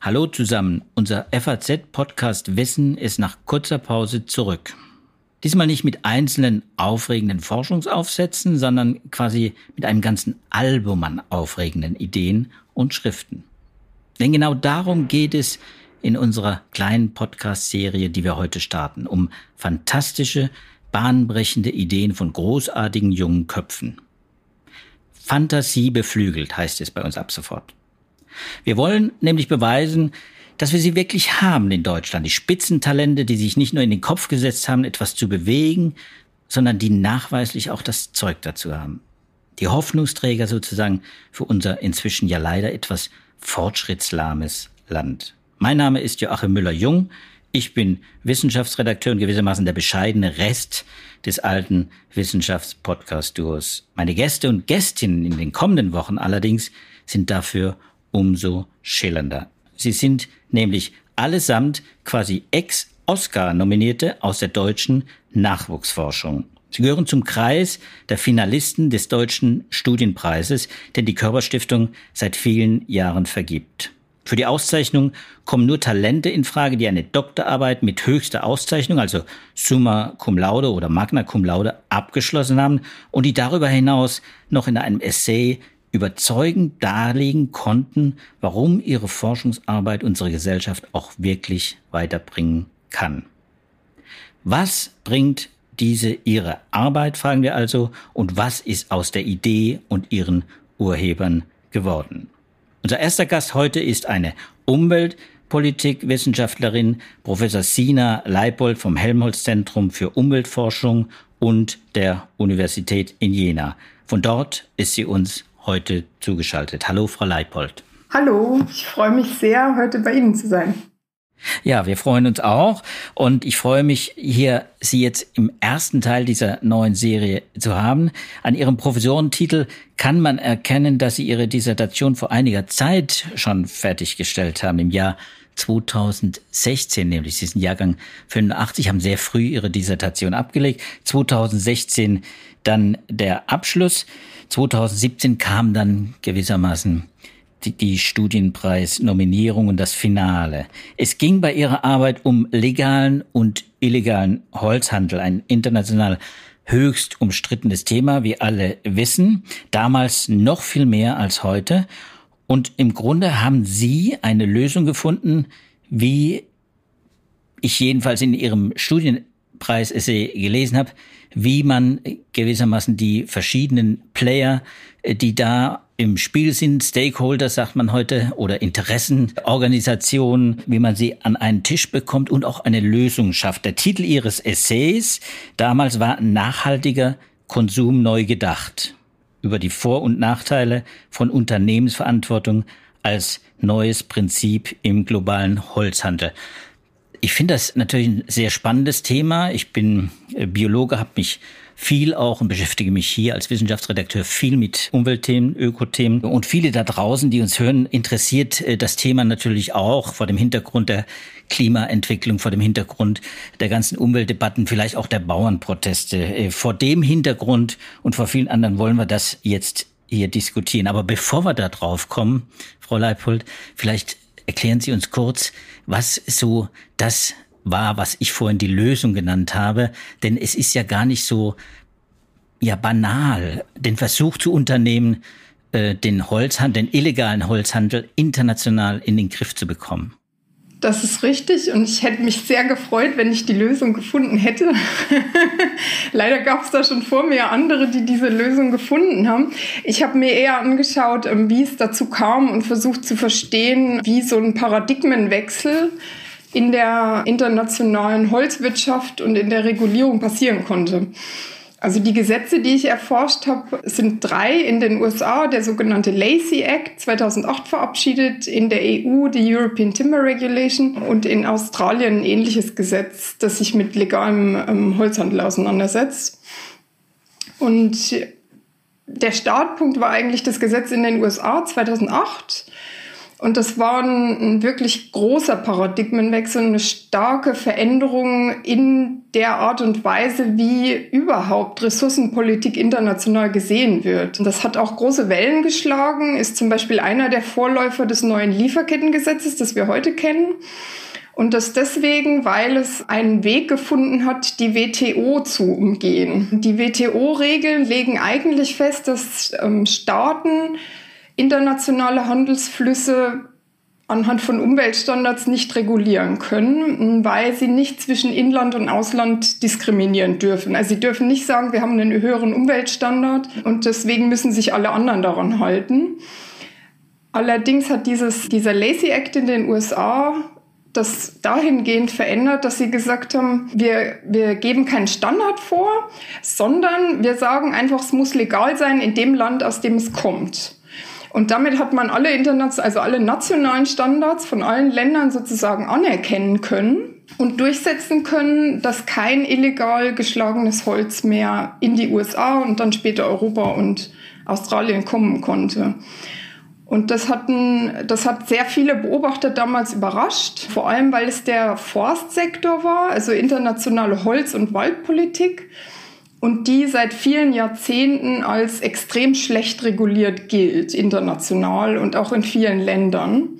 Hallo zusammen, unser FAZ-Podcast Wissen ist nach kurzer Pause zurück. Diesmal nicht mit einzelnen aufregenden Forschungsaufsätzen, sondern quasi mit einem ganzen Album an aufregenden Ideen und Schriften. Denn genau darum geht es in unserer kleinen Podcast-Serie, die wir heute starten, um fantastische, bahnbrechende Ideen von großartigen jungen Köpfen. Fantasie beflügelt heißt es bei uns ab sofort. Wir wollen nämlich beweisen, dass wir sie wirklich haben in Deutschland. Die Spitzentalente, die sich nicht nur in den Kopf gesetzt haben, etwas zu bewegen, sondern die nachweislich auch das Zeug dazu haben. Die Hoffnungsträger sozusagen für unser inzwischen ja leider etwas fortschrittslahmes Land. Mein Name ist Joachim Müller-Jung. Ich bin Wissenschaftsredakteur und gewissermaßen der bescheidene Rest des alten Wissenschaftspodcast-Duos. Meine Gäste und Gästinnen in den kommenden Wochen allerdings sind dafür umso schillernder. Sie sind nämlich allesamt quasi Ex-Oscar-Nominierte aus der deutschen Nachwuchsforschung. Sie gehören zum Kreis der Finalisten des Deutschen Studienpreises, den die Körperstiftung seit vielen Jahren vergibt. Für die Auszeichnung kommen nur Talente in Frage, die eine Doktorarbeit mit höchster Auszeichnung, also Summa Cum Laude oder Magna Cum Laude, abgeschlossen haben und die darüber hinaus noch in einem Essay überzeugend darlegen konnten, warum ihre Forschungsarbeit unsere Gesellschaft auch wirklich weiterbringen kann. Was bringt diese ihre Arbeit, fragen wir also, und was ist aus der Idee und ihren Urhebern geworden? Unser erster Gast heute ist eine Umweltpolitikwissenschaftlerin, Professor Sina Leipold vom Helmholtz-Zentrum für Umweltforschung und der Universität in Jena. Von dort ist sie uns heute zugeschaltet. Hallo, Frau Leipold. Hallo, ich freue mich sehr, heute bei Ihnen zu sein. Ja, wir freuen uns auch und ich freue mich, hier Sie jetzt im ersten Teil dieser neuen Serie zu haben. An Ihrem Professorentitel kann man erkennen, dass Sie Ihre Dissertation vor einiger Zeit schon fertiggestellt haben, im Jahr 2016 nämlich. Sie sind Jahrgang 85, haben sehr früh Ihre Dissertation abgelegt. 2016 dann der Abschluss. 2017 kam dann gewissermaßen die, die Studienpreisnominierung und das Finale. Es ging bei ihrer Arbeit um legalen und illegalen Holzhandel, ein international höchst umstrittenes Thema, wie alle wissen, damals noch viel mehr als heute. Und im Grunde haben Sie eine Lösung gefunden, wie ich jedenfalls in Ihrem Studienpreis-Essay gelesen habe, wie man gewissermaßen die verschiedenen Player, die da im Spiel sind Stakeholder, sagt man heute, oder Interessenorganisationen, wie man sie an einen Tisch bekommt und auch eine Lösung schafft. Der Titel ihres Essays damals war Nachhaltiger Konsum neu gedacht. Über die Vor- und Nachteile von Unternehmensverantwortung als neues Prinzip im globalen Holzhandel. Ich finde das natürlich ein sehr spannendes Thema. Ich bin äh, Biologe, habe mich viel auch und beschäftige mich hier als Wissenschaftsredakteur viel mit Umweltthemen, Ökothemen. Und viele da draußen, die uns hören, interessiert äh, das Thema natürlich auch vor dem Hintergrund der Klimaentwicklung, vor dem Hintergrund der ganzen Umweltdebatten, vielleicht auch der Bauernproteste. Äh, vor dem Hintergrund und vor vielen anderen wollen wir das jetzt hier diskutieren. Aber bevor wir da drauf kommen, Frau Leipold, vielleicht erklären Sie uns kurz, was so das war, was ich vorhin die Lösung genannt habe. Denn es ist ja gar nicht so ja banal, den Versuch zu unternehmen, äh, den Holzhandel, den illegalen Holzhandel international in den Griff zu bekommen. Das ist richtig und ich hätte mich sehr gefreut, wenn ich die Lösung gefunden hätte. Leider gab es da schon vor mir andere, die diese Lösung gefunden haben. Ich habe mir eher angeschaut, ähm, wie es dazu kam und versucht zu verstehen, wie so ein Paradigmenwechsel in der internationalen Holzwirtschaft und in der Regulierung passieren konnte. Also die Gesetze, die ich erforscht habe, sind drei in den USA, der sogenannte Lacey Act 2008 verabschiedet, in der EU die European Timber Regulation und in Australien ein ähnliches Gesetz, das sich mit legalem ähm, Holzhandel auseinandersetzt. Und der Startpunkt war eigentlich das Gesetz in den USA 2008 Und das war ein, ein, wirklich großer Paradigmenwechsel, eine starke Veränderung in der Art und Weise, wie überhaupt Ressourcenpolitik international gesehen wird. Und das hat auch große Wellen geschlagen, ist zum Beispiel einer der Vorläufer des neuen Lieferkettengesetzes, das wir heute kennen. Und das deswegen, weil es einen Weg gefunden hat, die WTO zu umgehen. Die WTO-Regeln legen eigentlich fest, dass ähm, Staaten internationale Handelsflüsse anhand von Umweltstandards nicht regulieren können, weil sie nicht zwischen Inland und Ausland diskriminieren dürfen. Also sie dürfen nicht sagen, wir haben einen höheren Umweltstandard und deswegen müssen sich alle anderen daran halten. Allerdings hat dieses, dieser Lacey Act in den USA das dahingehend verändert, dass sie gesagt haben, wir, wir geben keinen Standard vor, sondern wir sagen einfach, es muss legal sein in dem Land, aus dem es kommt. Und damit hat man alle internationalen, also alle nationalen Standards von allen Ländern sozusagen anerkennen können und durchsetzen können, dass kein illegal geschlagenes Holz mehr in die USA und dann später Europa und Australien kommen konnte. Und das, hatten, das hat sehr viele Beobachter damals überrascht, vor allem weil es der Forstsektor war, also internationale Holz- und Waldpolitik und die seit vielen Jahrzehnten als extrem schlecht reguliert gilt, international und auch in vielen Ländern.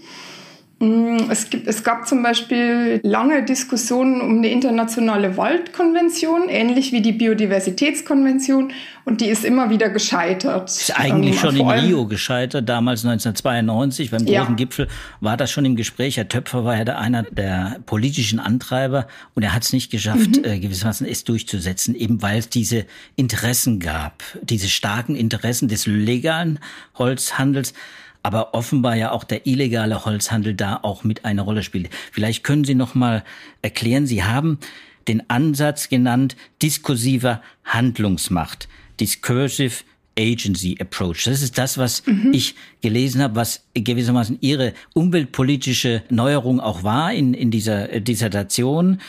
Mm, es, gibt, es gab zum Beispiel lange Diskussionen um eine internationale Waldkonvention, ähnlich wie die Biodiversitätskonvention, und die ist immer wieder gescheitert. Ist eigentlich ähm, schon in Rio gescheitert, damals 1992 beim großen ja. Gipfel war das schon im Gespräch. Herr Töpfer war ja da einer der politischen Antreiber und er hat es nicht geschafft, mhm. äh, gewissermaßen es durchzusetzen, eben weil es diese Interessen gab, diese starken Interessen des legalen Holzhandels aber offenbar ja auch der illegale Holzhandel da auch mit eine Rolle spielt. Vielleicht können Sie noch mal erklären, Sie haben den Ansatz genannt diskursiver Handlungsmacht, discursive Agency Approach. Das ist das, was mhm. ich gelesen habe, was gewissermaßen Ihre umweltpolitische Neuerung auch war in, in dieser Dissertation.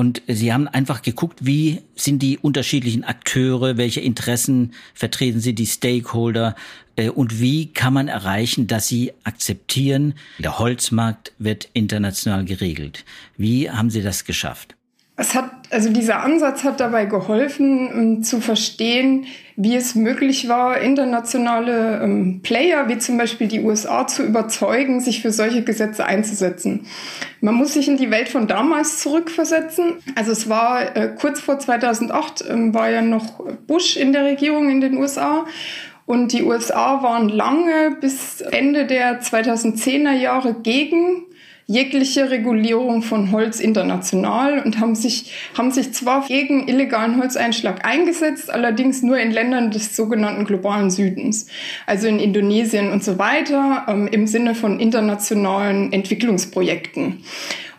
Und Sie haben einfach geguckt, wie sind die unterschiedlichen Akteure, welche Interessen vertreten sie, die Stakeholder, äh, und wie kann man erreichen, dass sie akzeptieren, der Holzmarkt wird international geregelt. Wie haben Sie das geschafft? Es hat, also dieser Ansatz hat dabei geholfen, um zu verstehen, wie es möglich war, internationale ähm, Player wie zum Beispiel die USA zu überzeugen, sich für solche Gesetze einzusetzen. Man muss sich in die Welt von damals zurückversetzen. Also es war äh, kurz vor 2008 ähm, war ja noch Bush in der Regierung in den USA und die USA waren lange bis Ende der 2010er Jahre gegen jegliche Regulierung von Holz international und haben sich, haben sich zwar gegen illegalen Holzeinschlag eingesetzt, allerdings nur in Ländern des sogenannten globalen Südens, also in Indonesien und so weiter, ähm, im Sinne von internationalen Entwicklungsprojekten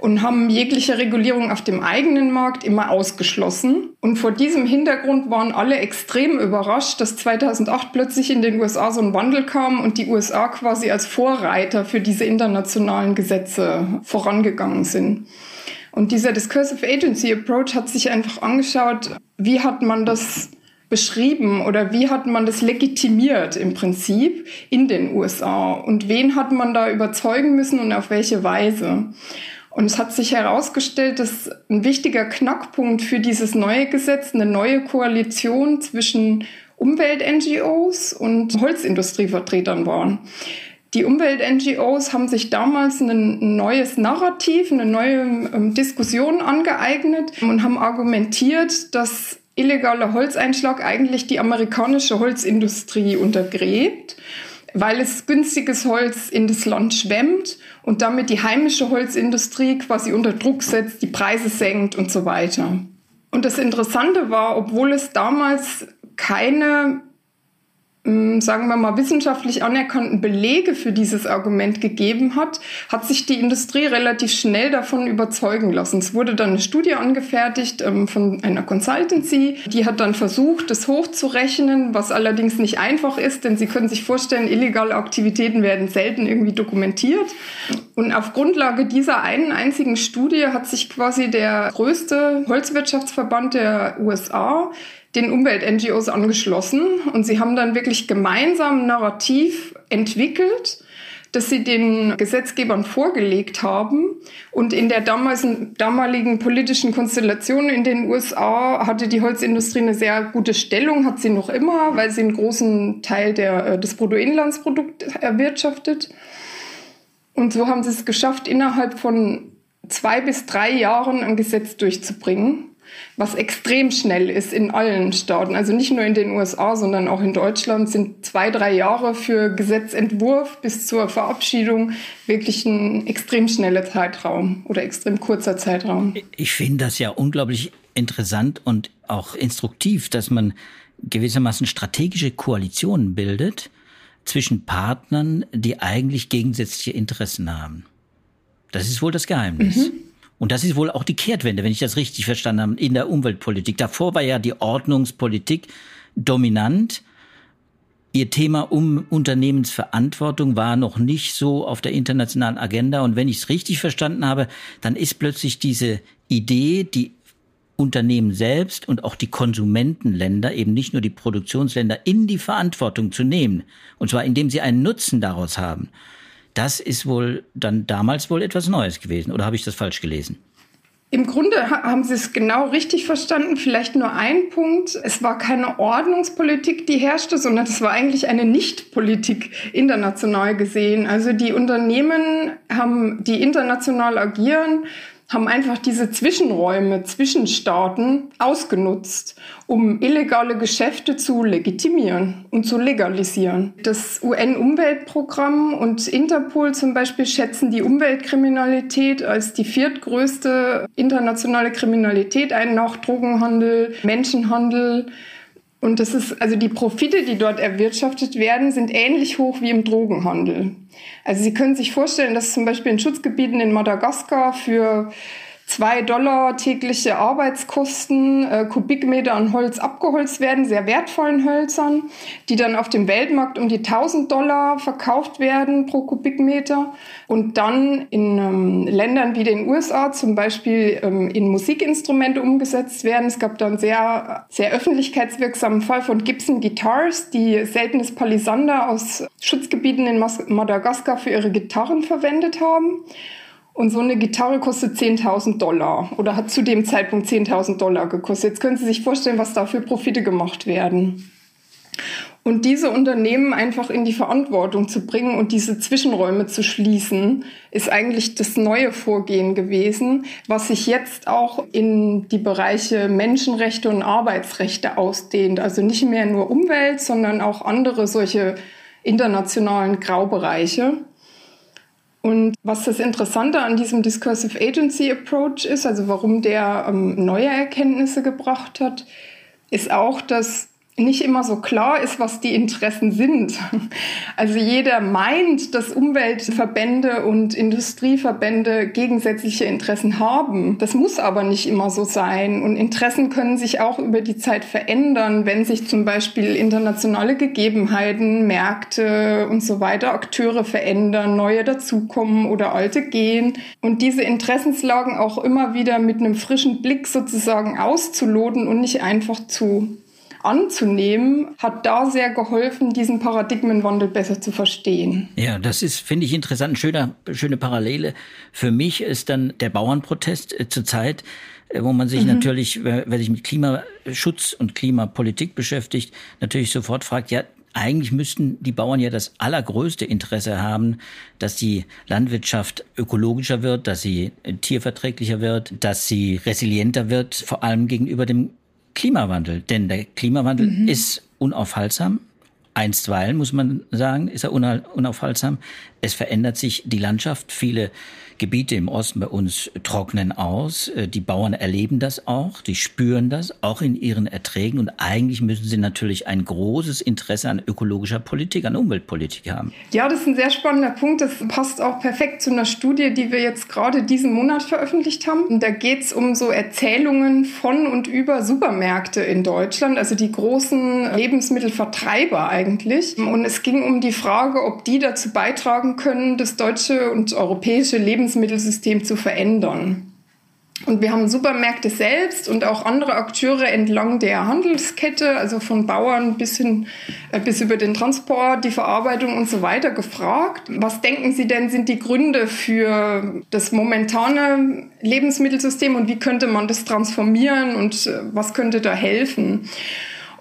und haben jegliche Regulierung auf dem eigenen Markt immer ausgeschlossen. Und vor diesem Hintergrund waren alle extrem überrascht, dass 2008 plötzlich in den USA so ein Wandel kam und die USA quasi als Vorreiter für diese internationalen Gesetze vorangegangen sind. Und dieser Discursive Agency Approach hat sich einfach angeschaut, wie hat man das beschrieben oder wie hat man das legitimiert im Prinzip in den USA und wen hat man da überzeugen müssen und auf welche Weise. Und es hat sich herausgestellt, dass ein wichtiger Knackpunkt für dieses neue Gesetz eine neue Koalition zwischen Umwelt-NGOs und Holzindustrievertretern waren. Die Umwelt-NGOs haben sich damals ein neues Narrativ, eine neue ähm, Diskussion angeeignet und haben argumentiert, dass illegaler Holzeinschlag eigentlich die amerikanische Holzindustrie untergräbt weil es günstiges Holz in das Land schwemmt und damit die heimische Holzindustrie quasi unter Druck setzt, die Preise senkt und so weiter. Und das Interessante war, obwohl es damals keine sagen wir mal, wissenschaftlich anerkannten Belege für dieses Argument gegeben hat, hat sich die Industrie relativ schnell davon überzeugen lassen. Es wurde dann eine Studie angefertigt ähm, von einer Consultancy, die hat dann versucht, das hochzurechnen, was allerdings nicht einfach ist, denn Sie können sich vorstellen, illegale Aktivitäten werden selten irgendwie dokumentiert. Und auf Grundlage dieser einen einzigen Studie hat sich quasi der größte Holzwirtschaftsverband der USA den Umwelt-NGOs angeschlossen und sie haben dann wirklich gemeinsam ein Narrativ entwickelt, das sie den Gesetzgebern vorgelegt haben. Und in der damaligen politischen Konstellation in den USA hatte die Holzindustrie eine sehr gute Stellung, hat sie noch immer, weil sie einen großen Teil der, äh, des Bruttoinlandsprodukts erwirtschaftet. Und so haben sie es geschafft, innerhalb von zwei bis drei Jahren ein Gesetz durchzubringen was extrem schnell ist in allen Staaten. Also nicht nur in den USA, sondern auch in Deutschland sind zwei, drei Jahre für Gesetzentwurf bis zur Verabschiedung wirklich ein extrem schneller Zeitraum oder extrem kurzer Zeitraum. Ich finde das ja unglaublich interessant und auch instruktiv, dass man gewissermaßen strategische Koalitionen bildet zwischen Partnern, die eigentlich gegensätzliche Interessen haben. Das ist wohl das Geheimnis. Mhm. Und das ist wohl auch die Kehrtwende, wenn ich das richtig verstanden habe, in der Umweltpolitik. Davor war ja die Ordnungspolitik dominant. Ihr Thema um Unternehmensverantwortung war noch nicht so auf der internationalen Agenda. Und wenn ich es richtig verstanden habe, dann ist plötzlich diese Idee, die Unternehmen selbst und auch die Konsumentenländer, eben nicht nur die Produktionsländer, in die Verantwortung zu nehmen. Und zwar indem sie einen Nutzen daraus haben. Das ist wohl dann damals wohl etwas Neues gewesen. Oder habe ich das falsch gelesen? Im Grunde haben Sie es genau richtig verstanden. Vielleicht nur ein Punkt. Es war keine Ordnungspolitik, die herrschte, sondern es war eigentlich eine Nichtpolitik international gesehen. Also die Unternehmen haben, die international agieren, haben einfach diese Zwischenräume zwischen Staaten ausgenutzt, um illegale Geschäfte zu legitimieren und zu legalisieren. Das UN-Umweltprogramm und Interpol zum Beispiel schätzen die Umweltkriminalität als die viertgrößte internationale Kriminalität ein, nach Drogenhandel, Menschenhandel. Und das ist, also die Profite, die dort erwirtschaftet werden, sind ähnlich hoch wie im Drogenhandel. Also Sie können sich vorstellen, dass zum Beispiel in Schutzgebieten in Madagaskar für zwei Dollar tägliche Arbeitskosten äh, Kubikmeter an Holz abgeholzt werden, sehr wertvollen Hölzern, die dann auf dem Weltmarkt um die 1000 Dollar verkauft werden pro Kubikmeter und dann in ähm, Ländern wie den USA zum Beispiel ähm, in Musikinstrumente umgesetzt werden. Es gab da einen sehr, sehr öffentlichkeitswirksamen Fall von Gibson Guitars, die seltenes Palisander aus Schutzgebieten in Madagaskar für ihre Gitarren verwendet haben. Und so eine Gitarre kostet 10.000 Dollar oder hat zu dem Zeitpunkt 10.000 Dollar gekostet. Jetzt können Sie sich vorstellen, was da für Profite gemacht werden. Und diese Unternehmen einfach in die Verantwortung zu bringen und diese Zwischenräume zu schließen, ist eigentlich das neue Vorgehen gewesen, was sich jetzt auch in die Bereiche Menschenrechte und Arbeitsrechte ausdehnt. Also nicht mehr nur Umwelt, sondern auch andere solche internationalen Graubereiche. Und was das Interessante an diesem Discursive Agency Approach ist, also warum der ähm, neue Erkenntnisse gebracht hat, ist auch, dass nicht immer so klar ist, was die Interessen sind. Also jeder meint, dass Umweltverbände und Industrieverbände gegensätzliche Interessen haben. Das muss aber nicht immer so sein. Und Interessen können sich auch über die Zeit verändern, wenn sich zum Beispiel internationale Gegebenheiten, Märkte und so weiter, Akteure verändern, neue dazukommen oder alte gehen. Und diese Interessenslagen auch immer wieder mit einem frischen Blick sozusagen auszuloten und nicht einfach zu anzunehmen, hat da sehr geholfen, diesen Paradigmenwandel besser zu verstehen. Ja, das ist, finde ich, interessant. Eine schöne, Parallele. Für mich ist dann der Bauernprotest äh, zurzeit, äh, wo man sich mhm. natürlich, wer, wer sich mit Klimaschutz und Klimapolitik beschäftigt, natürlich sofort fragt, ja, eigentlich müssten die Bauern ja das allergrößte Interesse haben, dass die Landwirtschaft ökologischer wird, dass sie äh, tierverträglicher wird, dass sie resilienter wird, vor allem gegenüber dem Klimawandel. Denn der Klimawandel mhm. ist unaufhaltsam. Einstweilen, muss man sagen, ist er unaufhaltsam. Es verändert sich die Landschaft. Viele Gebiete im Osten bei uns trocknen aus. Äh, die Bauern erleben das auch, die spüren das auch in ihren Erträgen und eigentlich müssen sie natürlich ein großes Interesse an ökologischer Politik, an Umweltpolitik haben. Ja, das ist ein sehr spannender Punkt. Das passt auch perfekt zu einer Studie, die wir jetzt gerade diesen Monat veröffentlicht haben. Und da geht es um so Erzählungen von und über Supermärkte in Deutschland, also die großen Lebensmittelvertreiber eigentlich. Und es ging um die Frage, ob die dazu beitragen können, das deutsche und europäische Lebensmittel Lebensmittelsystem zu verändern. Und wir haben Supermärkte selbst und auch andere Akteure entlang der Handelskette, also von Bauern bis hin, äh, bis über den Transport, die Verarbeitung und so weiter gefragt. Was denken Sie denn sind die Gründe für das momentane Lebensmittelsystem und wie könnte man das transformieren und äh, was könnte da helfen?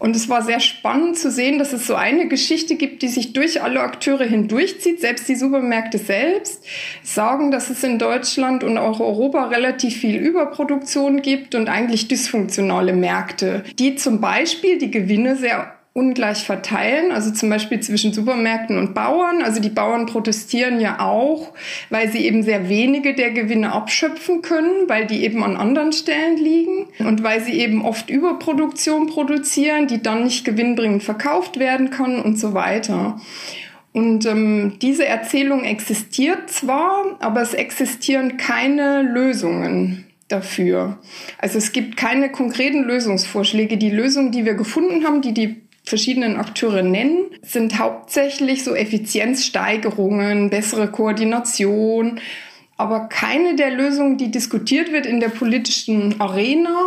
Und es war sehr spannend zu sehen, dass es so eine Geschichte gibt, die sich durch alle Akteure hindurchzieht. Selbst die Supermärkte selbst sagen, dass es in Deutschland und auch Europa relativ viel Überproduktion gibt und eigentlich dysfunktionale Märkte, die zum Beispiel die Gewinne sehr ungleich verteilen, also zum Beispiel zwischen Supermärkten und Bauern. Also die Bauern protestieren ja auch, weil sie eben sehr wenige der Gewinne abschöpfen können, weil die eben an anderen Stellen liegen und weil sie eben oft Überproduktion produzieren, die dann nicht gewinnbringend verkauft werden kann und so weiter. Und ähm, diese Erzählung existiert zwar, aber es existieren keine Lösungen dafür. Also es gibt keine konkreten Lösungsvorschläge. Die Lösungen, die wir gefunden haben, die die verschiedenen Akteure nennen, sind hauptsächlich so Effizienzsteigerungen, bessere Koordination, aber keine der Lösungen, die diskutiert wird in der politischen Arena,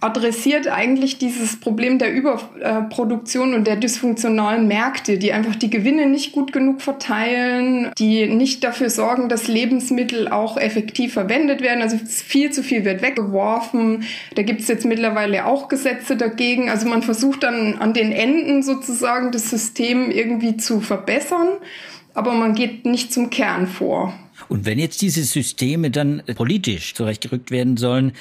adressiert eigentlich dieses Problem der Überproduktion und der dysfunktionalen Märkte, die einfach die Gewinne nicht gut genug verteilen, die nicht dafür sorgen, dass Lebensmittel auch effektiv verwendet werden. Also viel zu viel wird weggeworfen. Da gibt es jetzt mittlerweile auch Gesetze dagegen. Also man versucht dann an den Enden sozusagen das System irgendwie zu verbessern, aber man geht nicht zum Kern vor. Und wenn jetzt diese Systeme dann politisch zurechtgerückt werden sollen,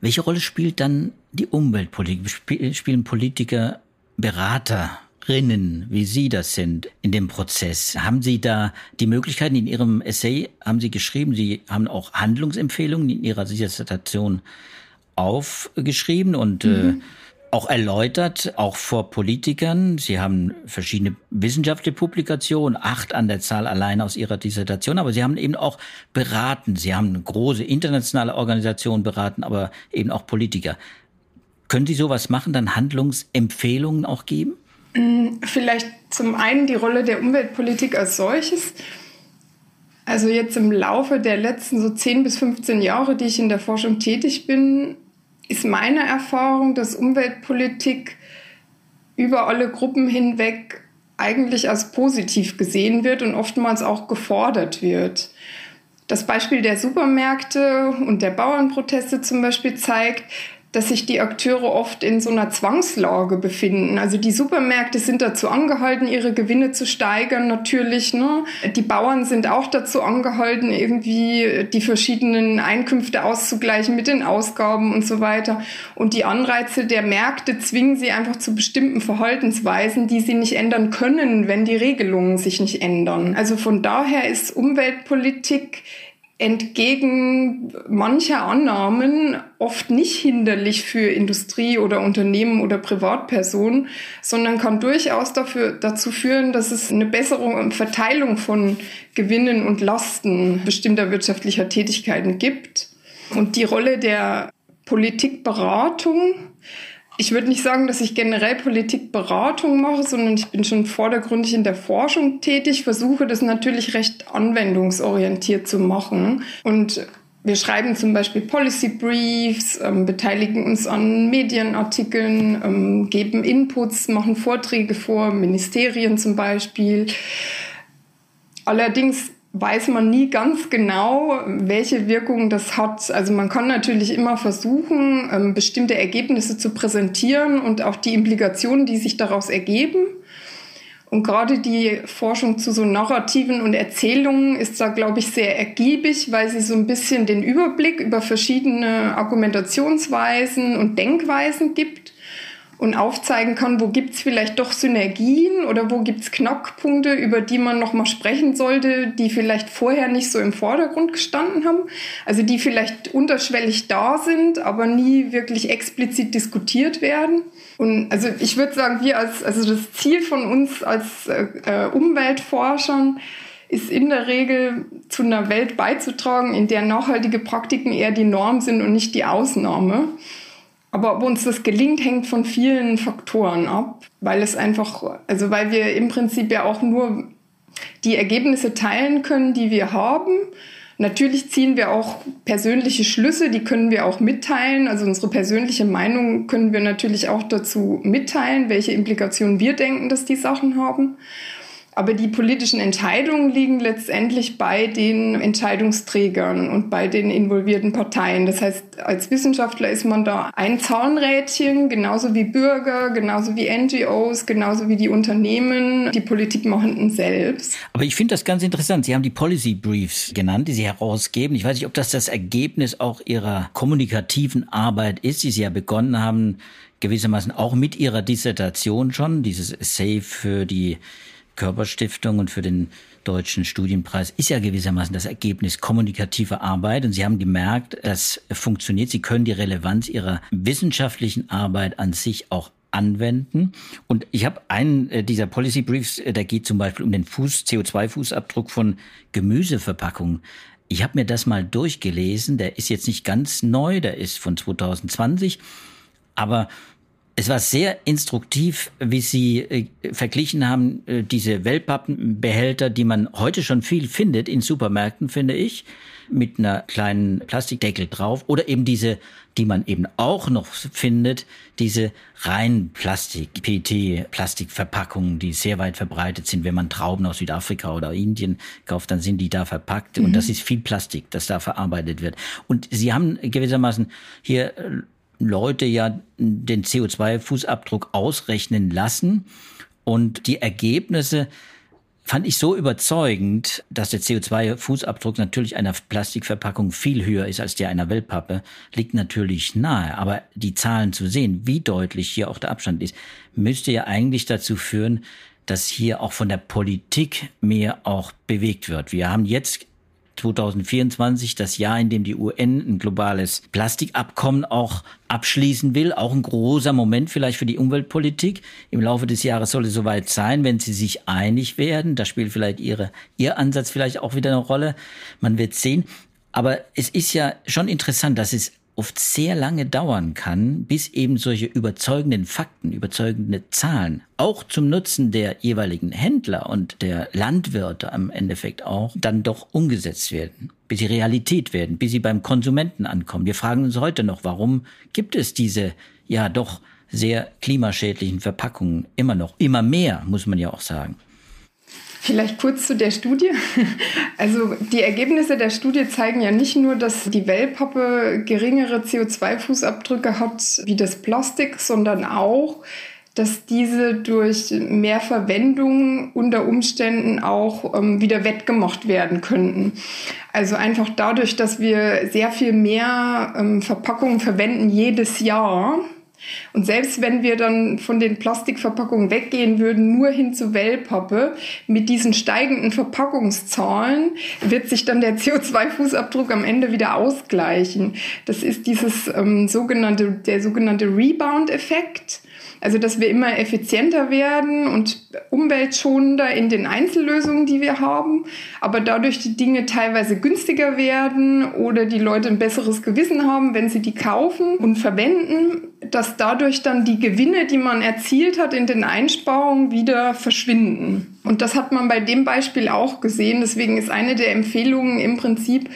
welche Rolle spielt dann die Umweltpolitik? Spielen Politiker Beraterinnen, wie Sie das sind, in dem Prozess? Haben Sie da die Möglichkeiten in Ihrem Essay, haben Sie geschrieben, Sie haben auch Handlungsempfehlungen in Ihrer Dissertation aufgeschrieben und äh, mhm. äh, auch erläutert, auch vor Politikern. Sie haben verschiedene wissenschaftliche Publikationen, acht an der Zahl allein aus Ihrer Dissertation, aber Sie haben eben auch beraten. Sie haben eine große internationale Organisation beraten, aber eben auch Politiker. Können Sie sowas machen, dann Handlungsempfehlungen auch geben? Mm, vielleicht zum einen die Rolle der Umweltpolitik als solches. Also jetzt im Laufe der letzten so 10 bis 15 Jahre, die ich in der Forschung tätig bin, ist meine Erfahrung, dass Umweltpolitik über alle Gruppen hinweg eigentlich als positiv gesehen wird und oftmals auch gefordert wird. Das Beispiel der Supermärkte und der Bauernproteste zum Beispiel zeigt, dass sich die Akteure oft in so einer Zwangslage befinden. Also die Supermärkte sind dazu angehalten, ihre Gewinne zu steigern, natürlich. Ne? Die Bauern sind auch dazu angehalten, irgendwie die verschiedenen Einkünfte auszugleichen mit den Ausgaben und so weiter. Und die Anreize der Märkte zwingen sie einfach zu bestimmten Verhaltensweisen, die sie nicht ändern können, wenn die Regelungen sich nicht ändern. Also von daher ist Umweltpolitik entgegen mancher Annahmen oft nicht hinderlich für Industrie oder Unternehmen oder Privatpersonen, sondern kann durchaus dafür, dazu führen, dass es eine bessere Verteilung von Gewinnen und Lasten bestimmter wirtschaftlicher Tätigkeiten gibt. Und die Rolle der Politikberatung ich würde nicht sagen, dass ich generell Politikberatung mache, sondern ich bin schon vordergründig in der Forschung tätig, versuche das natürlich recht anwendungsorientiert zu machen. Und wir schreiben zum Beispiel Policy Briefs, ähm, beteiligen uns an Medienartikeln, ähm, geben Inputs, machen Vorträge vor, Ministerien zum Beispiel. Allerdings weiß man nie ganz genau, welche Wirkung das hat. Also man kann natürlich immer versuchen, ähm, bestimmte Ergebnisse zu präsentieren und auch die Implikationen, die sich daraus ergeben. Und gerade die Forschung zu so Narrativen und Erzählungen ist da, glaube ich, sehr ergiebig, weil sie so ein bisschen den Überblick über verschiedene Argumentationsweisen und Denkweisen gibt und aufzeigen kann, wo gibt's vielleicht doch Synergien oder wo gibt's Knackpunkte, über die man nochmal sprechen sollte, die vielleicht vorher nicht so im Vordergrund gestanden haben. Also die vielleicht unterschwellig da sind, aber nie wirklich explizit diskutiert werden. Und also ich würde sagen, wir als, also das Ziel von uns als äh, äh Umweltforschern ist in der Regel zu einer Welt beizutragen, in der nachhaltige Praktiken eher die Norm sind und nicht die Ausnahme. Aber ob uns das gelingt, hängt von vielen Faktoren ab, weil es einfach, also weil wir im Prinzip ja auch nur die Ergebnisse teilen können, die wir haben. Natürlich ziehen wir auch persönliche Schlüsse, die können wir auch mitteilen. Also unsere persönliche Meinung können wir natürlich auch dazu mitteilen, welche Implikationen wir denken, dass die Sachen haben. Aber die politischen Entscheidungen liegen letztendlich bei den Entscheidungsträgern und bei den involvierten Parteien. Das heißt, als Wissenschaftler ist man da ein Zaunrädchen, genauso wie Bürger, genauso wie NGOs, genauso wie die Unternehmen, die Politikmachenden selbst. Aber ich finde das ganz interessant. Sie haben die Policy Briefs genannt, die Sie herausgeben. Ich weiß nicht, ob das das Ergebnis auch Ihrer kommunikativen Arbeit ist, die Sie ja begonnen haben, gewissermaßen auch mit Ihrer Dissertation schon, dieses Essay für die Körperstiftung und für den Deutschen Studienpreis ist ja gewissermaßen das Ergebnis kommunikativer Arbeit. Und Sie haben gemerkt, das funktioniert. Sie können die Relevanz Ihrer wissenschaftlichen Arbeit an sich auch anwenden. Und ich habe einen äh, dieser Policy Briefs, äh, der geht zum Beispiel um den Fuß, CO2-Fußabdruck von Gemüseverpackungen. Ich habe mir das mal durchgelesen. Der ist jetzt nicht ganz neu, der ist von 2020. Aber es war sehr instruktiv, wie Sie äh, verglichen haben, äh, diese Wellpappenbehälter, die man heute schon viel findet in Supermärkten, finde ich, mit einer kleinen Plastikdeckel drauf oder eben diese, die man eben auch noch findet, diese rein Plastik, PET, Plastikverpackungen, die sehr weit verbreitet sind. Wenn man Trauben aus Südafrika oder Indien kauft, dann sind die da verpackt mhm. und das ist viel Plastik, das da verarbeitet wird. Und Sie haben gewissermaßen hier äh, Leute ja den CO2-Fußabdruck ausrechnen lassen. Und die Ergebnisse fand ich so überzeugend, dass der CO2-Fußabdruck natürlich einer Plastikverpackung viel höher ist als der einer Wellpappe, liegt natürlich nahe. Aber die Zahlen zu sehen, wie deutlich hier auch der Abstand ist, müsste ja eigentlich dazu führen, dass hier auch von der Politik mehr auch bewegt wird. Wir haben jetzt 2024 das Jahr, in dem die UN ein globales Plastikabkommen auch abschließen will. Auch ein großer Moment vielleicht für die Umweltpolitik. Im Laufe des Jahres soll es soweit sein, wenn sie sich einig werden. Da spielt vielleicht ihre, ihr Ansatz vielleicht auch wieder eine Rolle. Man wird sehen. Aber es ist ja schon interessant, dass es oft sehr lange dauern kann, bis eben solche überzeugenden Fakten, überzeugende Zahlen, auch zum Nutzen der jeweiligen Händler und der Landwirte am Endeffekt auch, dann doch umgesetzt werden, bis sie Realität werden, bis sie beim Konsumenten ankommen. Wir fragen uns heute noch, warum gibt es diese, ja doch sehr klimaschädlichen Verpackungen immer noch, immer mehr, muss man ja auch sagen. Vielleicht kurz zu der Studie. Also die Ergebnisse der Studie zeigen ja nicht nur, dass die Wellpappe geringere CO2-Fußabdrücke hat wie das Plastik, sondern auch, dass diese durch mehr Verwendung unter Umständen auch ähm, wieder wettgemacht werden könnten. Also einfach dadurch, dass wir sehr viel mehr ähm, Verpackungen verwenden jedes Jahr, und selbst wenn wir dann von den Plastikverpackungen weggehen würden, nur hin zu Wellpappe, mit diesen steigenden Verpackungszahlen wird sich dann der CO2-Fußabdruck am Ende wieder ausgleichen. Das ist dieses ähm, sogenannte, der sogenannte Rebound-Effekt. Also, dass wir immer effizienter werden und umweltschonender in den Einzellösungen, die wir haben, aber dadurch die Dinge teilweise günstiger werden oder die Leute ein besseres Gewissen haben, wenn sie die kaufen und verwenden, dass dadurch dann die Gewinne, die man erzielt hat in den Einsparungen, wieder verschwinden. Und das hat man bei dem Beispiel auch gesehen. Deswegen ist eine der Empfehlungen im Prinzip,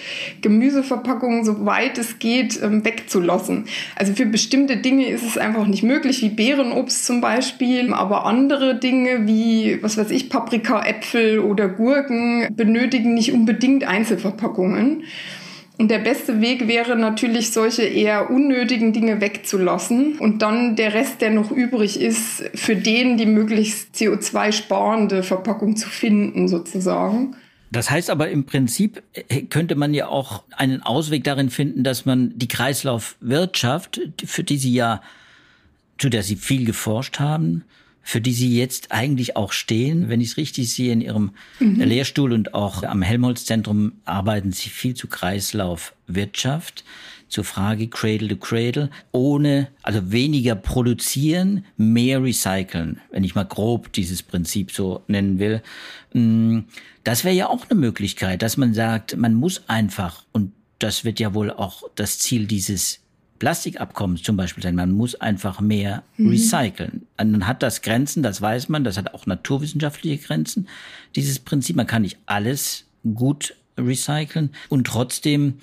Gemüseverpackungen, soweit es geht, ähm, wegzulassen. Also für bestimmte Dinge ist es einfach nicht möglich, wie Beerenobst zum Beispiel. Aber andere Dinge wie, was weiß ich, Paprika, Äpfel oder Gurken benötigen nicht unbedingt Einzelverpackungen. Und der beste Weg wäre natürlich, solche eher unnötigen Dinge wegzulassen und dann der Rest, der noch übrig ist, für den die möglichst CO2-sparende Verpackung zu finden, sozusagen. Das heißt aber im Prinzip äh, könnte man ja auch einen Ausweg darin finden, dass man die Kreislaufwirtschaft, für die Sie ja, zu der Sie viel geforscht haben, für die Sie jetzt eigentlich auch stehen. Wenn ich es richtig sehe, in Ihrem mhm. Lehrstuhl und auch am Helmholtz-Zentrum arbeiten Sie viel zu Kreislaufwirtschaft, zur Frage Cradle to Cradle, ohne, also weniger produzieren, mehr recyceln, wenn ich mal grob dieses Prinzip so nennen will. Mm, das wäre ja auch eine Möglichkeit, dass man sagt, man muss einfach, und das wird ja wohl auch das Ziel dieses Plastikabkommens zum Beispiel sein. Man muss einfach mehr mhm. recyceln. Dann hat das Grenzen, das weiß man, das hat auch naturwissenschaftliche Grenzen. Dieses Prinzip, man kann nicht alles gut recyceln. Und trotzdem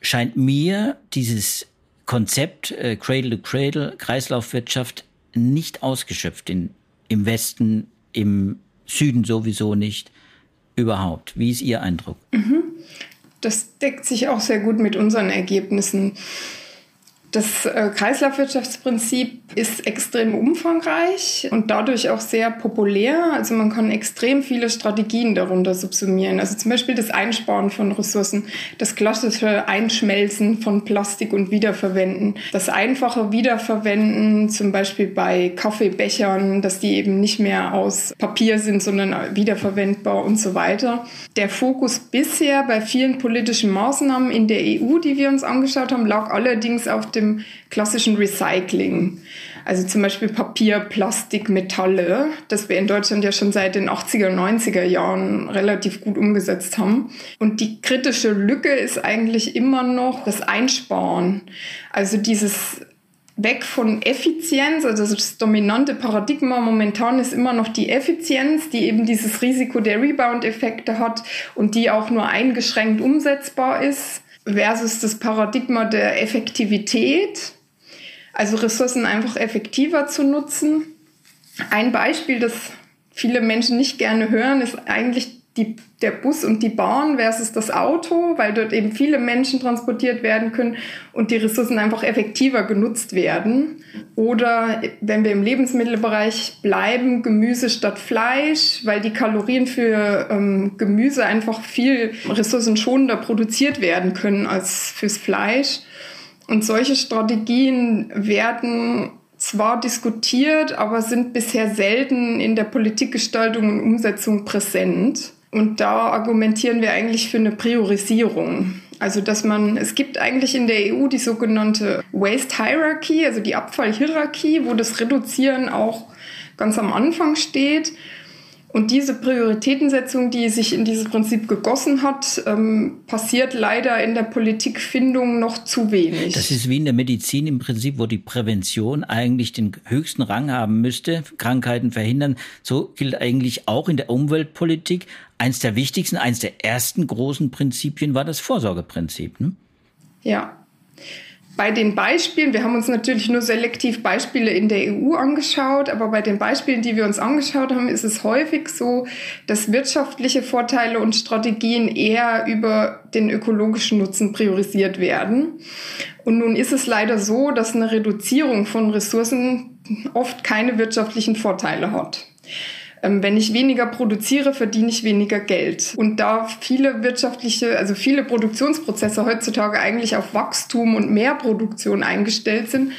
scheint mir dieses Konzept äh, Cradle to Cradle, Kreislaufwirtschaft, nicht ausgeschöpft in, im Westen, im Süden sowieso nicht, überhaupt. Wie ist Ihr Eindruck? Mhm. Das deckt sich auch sehr gut mit unseren Ergebnissen. Das äh, Kreislaufwirtschaftsprinzip ist extrem umfangreich und dadurch auch sehr populär. Also man kann extrem viele Strategien darunter subsumieren. Also zum Beispiel das Einsparen von Ressourcen, das klassische Einschmelzen von Plastik und Wiederverwenden, das einfache Wiederverwenden, zum Beispiel bei Kaffeebechern, dass die eben nicht mehr aus Papier sind, sondern wiederverwendbar und so weiter. Der Fokus bisher bei vielen politischen Maßnahmen in der EU, die wir uns angeschaut haben, lag allerdings auf dem dem klassischen Recycling. Also zum Beispiel Papier, Plastik, Metalle, das wir in Deutschland ja schon seit den 80er, 90er Jahren relativ gut umgesetzt haben. Und die kritische Lücke ist eigentlich immer noch das Einsparen. Also dieses weg von Effizienz, also das dominante Paradigma momentan ist immer noch die Effizienz, die eben dieses Risiko der Rebound-Effekte hat und die auch nur eingeschränkt umsetzbar ist versus das Paradigma der Effektivität, also Ressourcen einfach effektiver zu nutzen. Ein Beispiel, das viele Menschen nicht gerne hören, ist eigentlich die, der Bus und die Bahn versus das Auto, weil dort eben viele Menschen transportiert werden können und die Ressourcen einfach effektiver genutzt werden. Oder wenn wir im Lebensmittelbereich bleiben, Gemüse statt Fleisch, weil die Kalorien für ähm, Gemüse einfach viel ressourcenschonender produziert werden können als fürs Fleisch. Und solche Strategien werden zwar diskutiert, aber sind bisher selten in der Politikgestaltung und Umsetzung präsent. Und da argumentieren wir eigentlich für eine Priorisierung. Also, dass man, es gibt eigentlich in der EU die sogenannte Waste Hierarchy, also die Abfallhierarchie, wo das Reduzieren auch ganz am Anfang steht. Und diese Prioritätensetzung, die sich in dieses Prinzip gegossen hat, ähm, passiert leider in der Politikfindung noch zu wenig. Das ist wie in der Medizin im Prinzip, wo die Prävention eigentlich den höchsten Rang haben müsste, Krankheiten verhindern. So gilt eigentlich auch in der Umweltpolitik. Eins der wichtigsten, eins der ersten großen Prinzipien war das Vorsorgeprinzip. Ne? Ja bei den Beispielen, wir haben uns natürlich nur selektiv Beispiele in der EU angeschaut, aber bei den Beispielen, die wir uns angeschaut haben, ist es häufig so, dass wirtschaftliche Vorteile und Strategien eher über den ökologischen Nutzen priorisiert werden. Und nun ist es leider so, dass eine Reduzierung von Ressourcen oft keine wirtschaftlichen Vorteile hat. Ähm, wenn ich weniger produziere, verdiene ich weniger Geld. Und da viele wirtschaftliche, also viele Produktionsprozesse heutzutage eigentlich auf Wachstum und mehr Produktion eingestellt sind,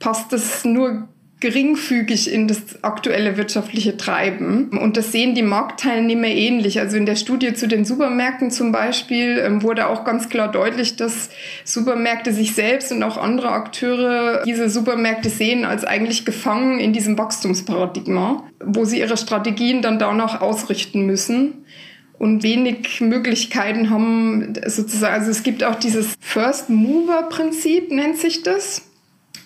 passt das nur geringfügig in das aktuelle wirtschaftliche Treiben. Und das sehen die Marktteilnehmer ähnlich. Also in der Studie zu den Supermärkten zum Beispiel ähm, wurde auch ganz klar deutlich, dass Supermärkte sich selbst und auch andere Akteure diese Supermärkte sehen als eigentlich gefangen in diesem Wachstumsparadigma, wo sie ihre Strategien dann danach ausrichten müssen und wenig Möglichkeiten haben, sozusagen, also es gibt auch dieses First Mover Prinzip, nennt sich das.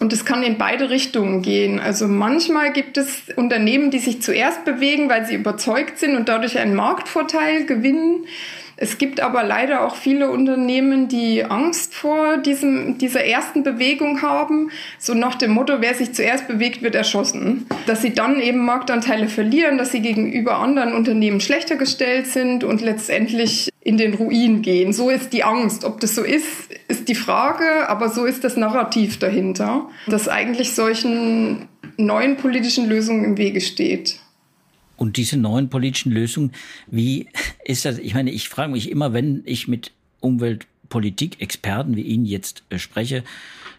Und es kann in beide Richtungen gehen. Also manchmal gibt es Unternehmen, die sich zuerst bewegen, weil sie überzeugt sind und dadurch einen Marktvorteil gewinnen. Es gibt aber leider auch viele Unternehmen, die Angst vor diesem, dieser ersten Bewegung haben. So nach dem Motto, wer sich zuerst bewegt, wird erschossen. Dass sie dann eben Marktanteile verlieren, dass sie gegenüber anderen Unternehmen schlechter gestellt sind und letztendlich in den Ruin gehen. So ist die Angst. Ob das so ist, ist die Frage, aber so ist das Narrativ dahinter, das eigentlich solchen neuen politischen Lösungen im Wege steht. Und diese neuen politischen Lösungen, wie ist das? Ich meine, ich frage mich immer, wenn ich mit Umweltpolitik-Experten wie Ihnen jetzt äh, spreche,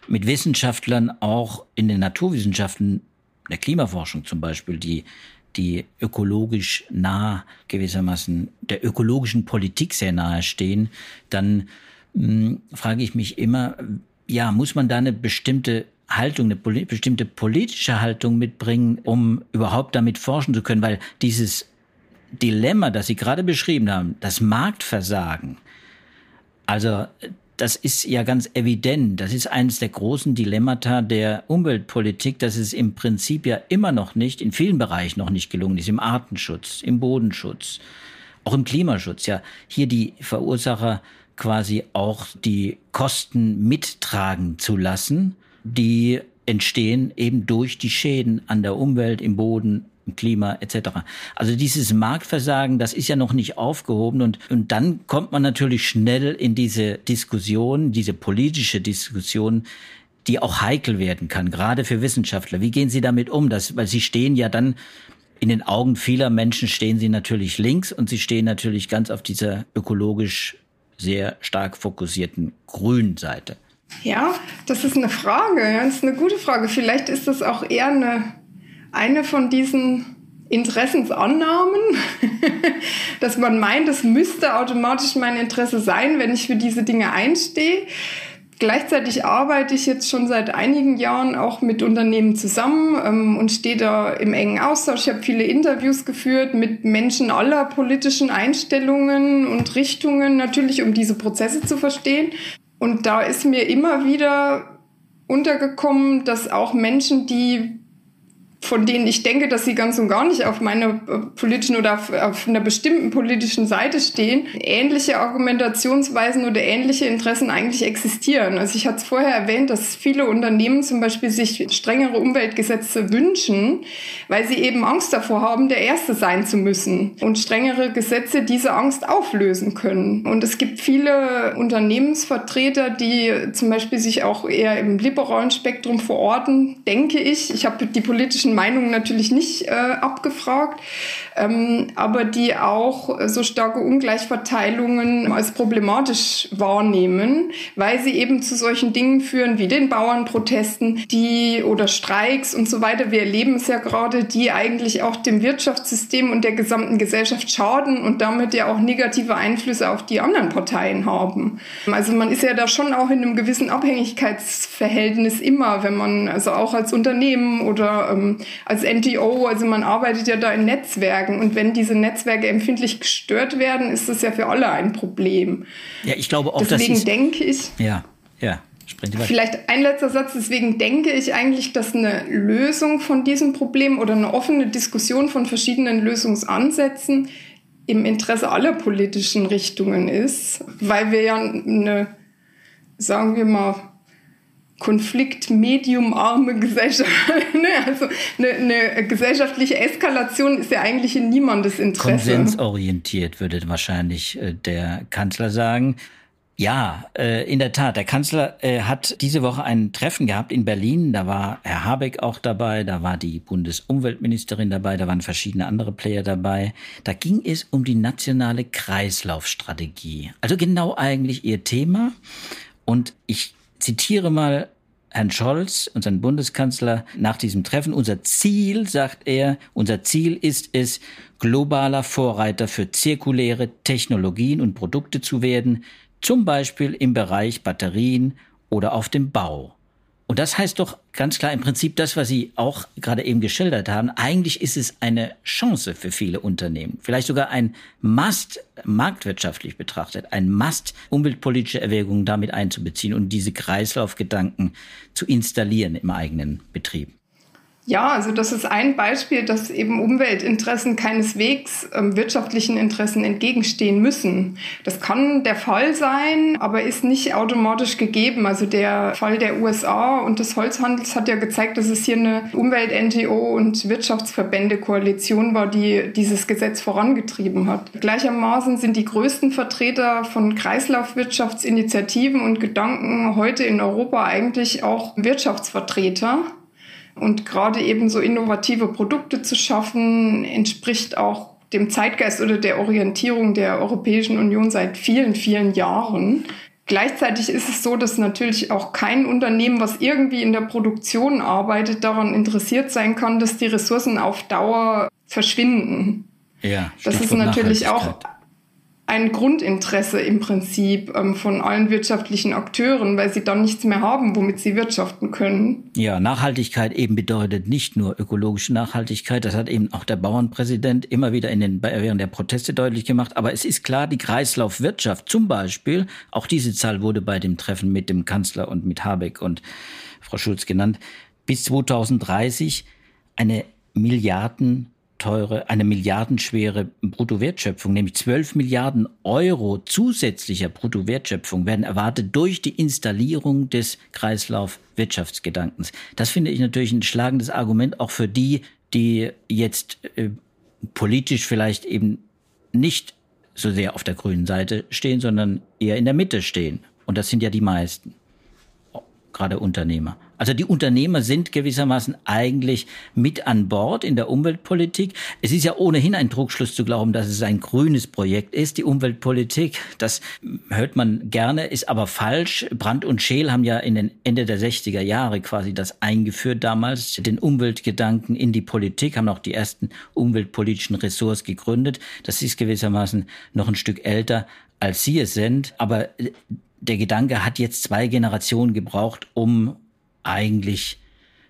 mit Wissenschaftlern auch in den Naturwissenschaften, der Klimaforschung zum Beispiel, die die ökologisch nah gewissermaßen der ökologischen Politik sehr nahe stehen, dann mh, hm, frage ich mich immer, ja, muss man da eine bestimmte Haltung, eine bestimmte politische Haltung mitbringen, um überhaupt damit forschen zu können, weil dieses Dilemma, das Sie gerade beschrieben haben, das Marktversagen, also das ist ja ganz evident. Das ist eines der großen Dilemmata der Umweltpolitik, dass es im Prinzip ja immer noch nicht, in vielen Bereichen noch nicht gelungen ist, im Artenschutz, im Bodenschutz, auch im Klimaschutz, ja, hier die Verursacher quasi auch die Kosten mittragen zu lassen, die entstehen eben durch die Schäden an der Umwelt, im Boden, im Klima etc. Also dieses Marktversagen, das ist ja noch nicht aufgehoben und, und dann kommt man natürlich schnell in diese Diskussion, diese politische Diskussion, die auch heikel werden kann, gerade für Wissenschaftler. Wie gehen Sie damit um? Das, weil Sie stehen ja dann in den Augen vieler Menschen stehen Sie natürlich links und Sie stehen natürlich ganz auf dieser ökologisch sehr stark fokussierten grünen Seite. Ja, das ist eine Frage. Das ist eine gute Frage. Vielleicht ist das auch eher eine, eine von diesen Interessensannahmen, dass man meint, es müsste automatisch mein Interesse sein, wenn ich für diese Dinge einstehe. Gleichzeitig arbeite ich jetzt schon seit einigen Jahren auch mit Unternehmen zusammen ähm, und stehe da im engen Austausch. Ich habe viele Interviews geführt mit Menschen aller politischen Einstellungen und Richtungen, natürlich um diese Prozesse zu verstehen. Und da ist mir immer wieder untergekommen, dass auch Menschen, die von denen ich denke, dass sie ganz und gar nicht auf meiner äh, politischen oder auf, auf, einer bestimmten politischen Seite stehen, ähnliche Argumentationsweisen oder ähnliche Interessen eigentlich existieren. Also ich hatte es vorher erwähnt, dass viele Unternehmen zum Beispiel sich strengere Umweltgesetze wünschen, weil sie eben Angst davor haben, der Erste sein zu müssen und strengere Gesetze diese Angst auflösen können. Und es gibt viele Unternehmensvertreter, die zum Beispiel sich auch eher im liberalen Spektrum verorten, denke ich. Ich habe die politischen Meinungen natürlich nicht äh, abgefragt, aber die auch so starke Ungleichverteilungen als problematisch wahrnehmen, weil sie eben zu solchen Dingen führen wie den Bauernprotesten, die oder Streiks und so weiter. Wir erleben es ja gerade, die eigentlich auch dem Wirtschaftssystem und der gesamten Gesellschaft schaden und damit ja auch negative Einflüsse auf die anderen Parteien haben. Also man ist ja da schon auch in einem gewissen Abhängigkeitsverhältnis immer, wenn man also auch als Unternehmen oder ähm, als NGO, also man arbeitet ja da in Netzwerken und wenn diese Netzwerke empfindlich gestört werden, ist das ja für alle ein Problem. Ja, ich glaube auch, Deswegen das denke ich. Ja, ja. Vielleicht ein letzter Satz. Deswegen denke ich eigentlich, dass eine Lösung von diesem Problem oder eine offene Diskussion von verschiedenen Lösungsansätzen im Interesse aller politischen Richtungen ist, weil wir ja eine, sagen wir mal, konfliktmediumarme Gesellschaft. Ne? also eine, eine, gesellschaftliche Eskalation ist ja eigentlich in niemandes Interesse. Konsensorientiert würde wahrscheinlich äh, der Kanzler sagen. Ja, äh, in der Tat. Der Kanzler äh, hat diese Woche ein Treffen gehabt in Berlin. Da war Herr Habeck auch dabei, da war die Bundesumweltministerin dabei, da waren verschiedene andere Player dabei. Da ging es um die nationale Kreislaufstrategie. Also genau eigentlich ihr Thema. Und ich zitiere mal Herrn Scholz, unseren Bundeskanzler, nach diesem Treffen. Unser Ziel, sagt er, unser Ziel ist es, globaler Vorreiter für zirkuläre Technologien und Produkte zu werden, zum Beispiel im Bereich Batterien oder auf dem Bau. Und das heißt doch ganz klar im Prinzip das, was Sie auch gerade eben geschildert haben. Eigentlich ist es eine Chance für viele Unternehmen. Vielleicht sogar ein Must, marktwirtschaftlich betrachtet, ein Must, umweltpolitische Erwägungen damit einzubeziehen und diese Kreislaufgedanken zu installieren im eigenen Betrieb. Ja, also das ist ein Beispiel, dass eben Umweltinteressen keineswegs ähm, wirtschaftlichen Interessen entgegenstehen müssen. Das kann der Fall sein, aber ist nicht automatisch gegeben. Also der Fall der USA und des Holzhandels hat ja gezeigt, dass es hier eine Umwelt-NGO und Wirtschaftsverbände-Koalition war, die dieses Gesetz vorangetrieben hat. Gleichermaßen sind die größten Vertreter von Kreislaufwirtschaftsinitiativen und Gedanken heute in Europa eigentlich auch Wirtschaftsvertreter. Und gerade eben so innovative Produkte zu schaffen, entspricht auch dem Zeitgeist oder der Orientierung der Europäischen Union seit vielen, vielen Jahren. Gleichzeitig ist es so, dass natürlich auch kein Unternehmen, was irgendwie in der Produktion arbeitet, daran interessiert sein kann, dass die Ressourcen auf Dauer verschwinden. Ja, das ist natürlich auch ein Grundinteresse im Prinzip ähm, von allen wirtschaftlichen Akteuren, weil sie dann nichts mehr haben, womit sie wirtschaften können. Ja, Nachhaltigkeit eben bedeutet nicht nur ökologische Nachhaltigkeit, das hat eben auch der Bauernpräsident immer wieder in den, während der Proteste deutlich gemacht. Aber es ist klar, die Kreislaufwirtschaft zum Beispiel, auch diese Zahl wurde bei dem Treffen mit dem Kanzler und mit Habeck und Frau Schulz genannt, bis 2030 eine Milliarden teure, eine milliardenschwere Bruttowertschöpfung, nämlich 12 Milliarden Euro zusätzlicher Bruttowertschöpfung werden erwartet durch die Installierung des Kreislaufwirtschaftsgedankens. Das finde ich natürlich ein schlagendes Argument auch für die, die jetzt äh, politisch vielleicht eben nicht so sehr auf der grünen Seite stehen, sondern eher in der Mitte stehen. Und das sind ja die meisten, gerade Unternehmer. Also die Unternehmer sind gewissermaßen eigentlich mit an Bord in der Umweltpolitik. Es ist ja ohnehin ein Druckschluss zu glauben, dass es ein grünes Projekt ist, die Umweltpolitik. Das hört man gerne, ist aber falsch. Brandt und Scheel haben ja in den Ende der 60er Jahre quasi das eingeführt damals, den Umweltgedanken in die Politik, haben auch die ersten umweltpolitischen Ressorts gegründet. Das ist gewissermaßen noch ein Stück älter, als Sie es sind. Aber der Gedanke hat jetzt zwei Generationen gebraucht, um eigentlich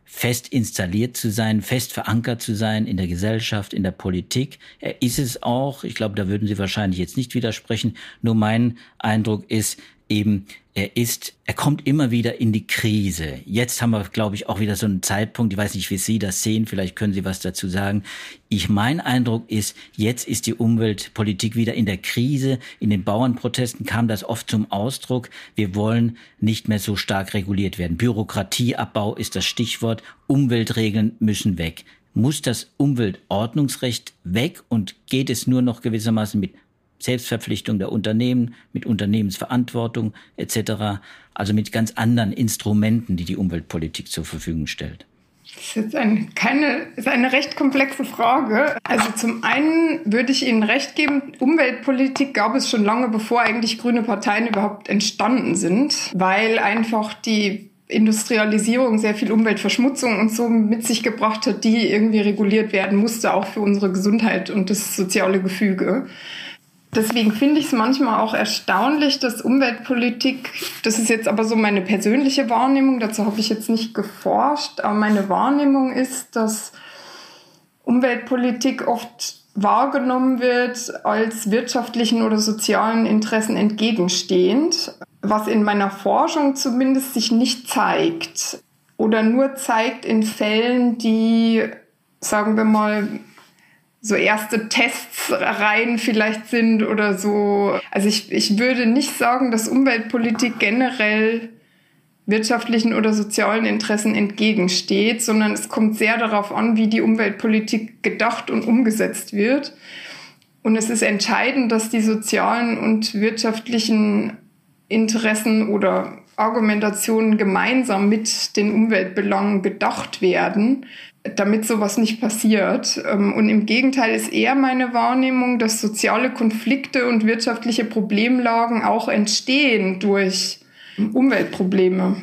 fest installiert zu sein, fest verankert zu sein in der Gesellschaft, in der Politik. Er ist es auch. Ich glaube, da würden Sie wahrscheinlich jetzt nicht widersprechen. Nur mein Eindruck ist, eben, er ist, er kommt immer wieder in die Krise. Jetzt haben wir, glaube ich, auch wieder so einen Zeitpunkt. Ich weiß nicht, wie Sie das sehen. Vielleicht können Sie was dazu sagen. Ich, mein Eindruck ist, jetzt ist die Umweltpolitik wieder in der Krise. In den Bauernprotesten kam das oft zum Ausdruck. Wir wollen nicht mehr so stark reguliert werden. Bürokratieabbau ist das Stichwort. Umweltregeln müssen weg. Muss das Umweltordnungsrecht weg und geht es nur noch gewissermaßen mit Selbstverpflichtung der Unternehmen, mit Unternehmensverantwortung etc., also mit ganz anderen Instrumenten, die die Umweltpolitik zur Verfügung stellt. Das ist jetzt eine, keine, ist eine recht komplexe Frage. Also zum einen würde ich Ihnen recht geben, Umweltpolitik gab es schon lange, bevor eigentlich grüne Parteien überhaupt entstanden sind, weil einfach die Industrialisierung sehr viel Umweltverschmutzung und so mit sich gebracht hat, die irgendwie reguliert werden musste, auch für unsere Gesundheit und das soziale Gefüge. Deswegen finde ich es manchmal auch erstaunlich, dass Umweltpolitik, das ist jetzt aber so meine persönliche Wahrnehmung, dazu habe ich jetzt nicht geforscht, aber meine Wahrnehmung ist, dass Umweltpolitik oft wahrgenommen wird als wirtschaftlichen oder sozialen Interessen entgegenstehend, was in meiner Forschung zumindest sich nicht zeigt oder nur zeigt in Fällen, die, sagen wir mal, so erste Testreihen vielleicht sind oder so. Also ich, ich würde nicht sagen, dass Umweltpolitik generell wirtschaftlichen oder sozialen Interessen entgegensteht, sondern es kommt sehr darauf an, wie die Umweltpolitik gedacht und umgesetzt wird. Und es ist entscheidend, dass die sozialen und wirtschaftlichen Interessen oder Argumentationen gemeinsam mit den Umweltbelangen gedacht werden damit sowas nicht passiert. Ähm, und im Gegenteil ist eher meine Wahrnehmung, dass soziale Konflikte und wirtschaftliche Problemlagen auch entstehen durch Umweltprobleme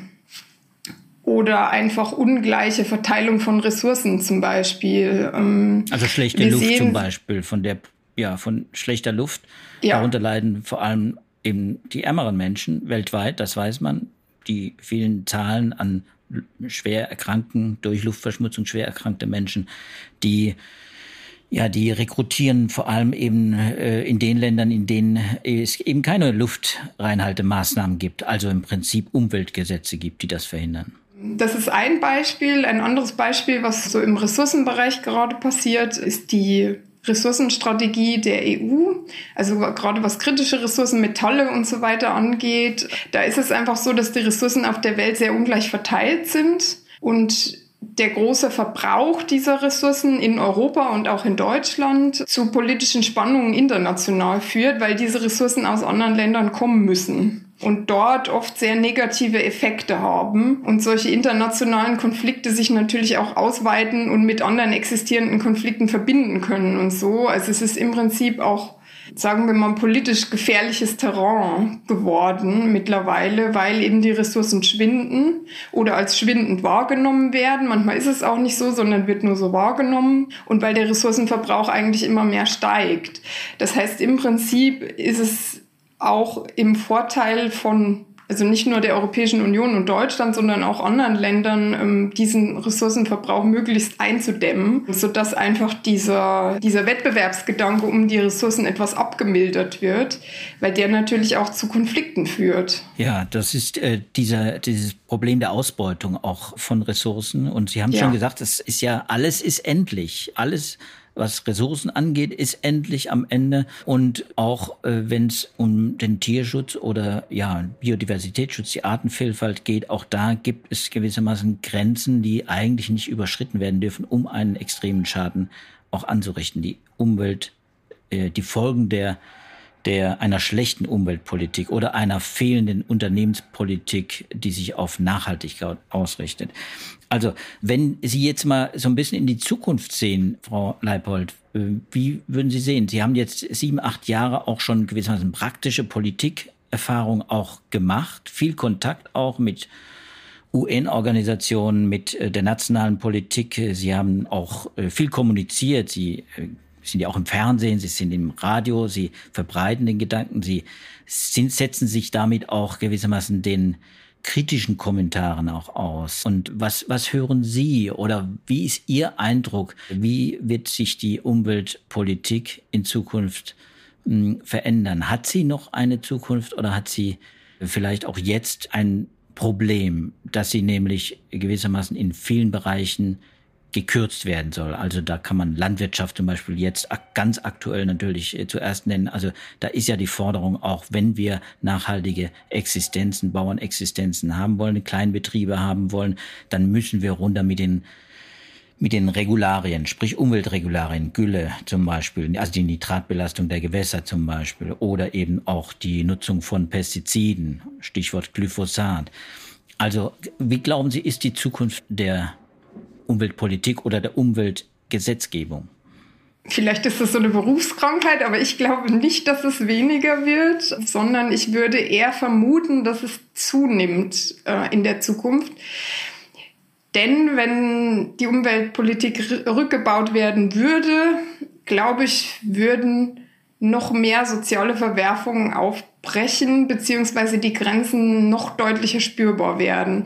oder einfach ungleiche Verteilung von Ressourcen zum Beispiel. Ähm, also schlechte Wir Luft zum Beispiel, von der ja von schlechter Luft. Ja. Darunter leiden vor allem eben die ärmeren Menschen weltweit, das weiß man. Die vielen Zahlen an schwer erkrankten, durch Luftverschmutzung schwer erkrankte Menschen, die ja, die rekrutieren vor allem eben äh, in den Ländern, in denen es eben keine Luftreinhaltemaßnahmen gibt, also im Prinzip Umweltgesetze gibt, die das verhindern. Das ist ein Beispiel. Ein anderes Beispiel, was so im Ressourcenbereich gerade passiert, ist die Ressourcenstrategie der EU, also gerade was kritische Ressourcen, Metalle und so weiter angeht, da ist es einfach so, dass die Ressourcen auf der Welt sehr ungleich verteilt sind. Und der große Verbrauch dieser Ressourcen in Europa und auch in Deutschland zu politischen Spannungen international führt, weil diese Ressourcen aus anderen Ländern kommen müssen und dort oft sehr negative Effekte haben und solche internationalen Konflikte sich natürlich auch ausweiten und mit anderen existierenden Konflikten verbinden können und so. Also es ist im Prinzip auch sagen wir mal, politisch gefährliches Terrain geworden mittlerweile, weil eben die Ressourcen schwinden oder als schwindend wahrgenommen werden. Manchmal ist es auch nicht so, sondern wird nur so wahrgenommen und weil der Ressourcenverbrauch eigentlich immer mehr steigt. Das heißt, im Prinzip ist es auch im Vorteil von also nicht nur der Europäischen Union und Deutschland, sondern auch anderen Ländern, ähm, diesen Ressourcenverbrauch möglichst einzudämmen, sodass einfach dieser, dieser Wettbewerbsgedanke um die Ressourcen etwas abgemildert wird, weil der natürlich auch zu Konflikten führt. Ja, das ist äh, dieser, dieses Problem der Ausbeutung auch von Ressourcen. Und Sie haben ja. schon gesagt, das ist ja, alles ist endlich. Alles was Ressourcen angeht, ist endlich am Ende. Und auch äh, wenn es um den Tierschutz oder ja Biodiversitätsschutz, die Artenvielfalt geht, auch da gibt es gewissermaßen Grenzen, die eigentlich nicht überschritten werden dürfen, um einen extremen Schaden auch anzurichten. Die Umwelt, äh, die Folgen der der einer schlechten Umweltpolitik oder einer fehlenden Unternehmenspolitik, die sich auf Nachhaltigkeit ausrichtet. Also, wenn Sie jetzt mal so ein bisschen in die Zukunft sehen, Frau Leipold, äh, wie würden Sie sehen? Sie haben jetzt sieben, acht Jahre auch schon gewissermaßen praktische Politikerfahrung auch gemacht, viel Kontakt auch mit UN-Organisationen, mit äh, der nationalen Politik. Sie haben auch äh, viel kommuniziert. Sie sind ja auch im Fernsehen, sie sind im Radio, sie verbreiten den Gedanken, sie sind, setzen sich damit auch gewissermaßen den kritischen Kommentaren auch aus. Und was, was hören Sie oder wie ist Ihr Eindruck? Wie wird sich die Umweltpolitik in Zukunft hm, verändern? Hat sie noch eine Zukunft oder hat sie vielleicht auch jetzt ein Problem, dass sie nämlich gewissermaßen in vielen Bereichen gekürzt werden soll. Also da kann man Landwirtschaft zum Beispiel jetzt ganz aktuell natürlich äh, zuerst nennen. Also da ist ja die Forderung auch, wenn wir nachhaltige Existenzen, Bauernexistenzen haben wollen, Kleinbetriebe haben wollen, dann müssen wir runter mit den mit den Regularien, sprich Umweltregularien, Gülle zum Beispiel, also die Nitratbelastung der Gewässer zum Beispiel oder eben auch die Nutzung von Pestiziden, Stichwort Glyphosat. Also wie glauben Sie, ist die Zukunft der Umweltpolitik oder der Umweltgesetzgebung? Vielleicht ist das so eine Berufskrankheit, aber ich glaube nicht, dass es weniger wird, sondern ich würde eher vermuten, dass es zunimmt äh, in der Zukunft. Denn wenn die Umweltpolitik rückgebaut werden würde, glaube ich, würden noch mehr soziale Verwerfungen aufbrechen, beziehungsweise die Grenzen noch deutlicher spürbar werden.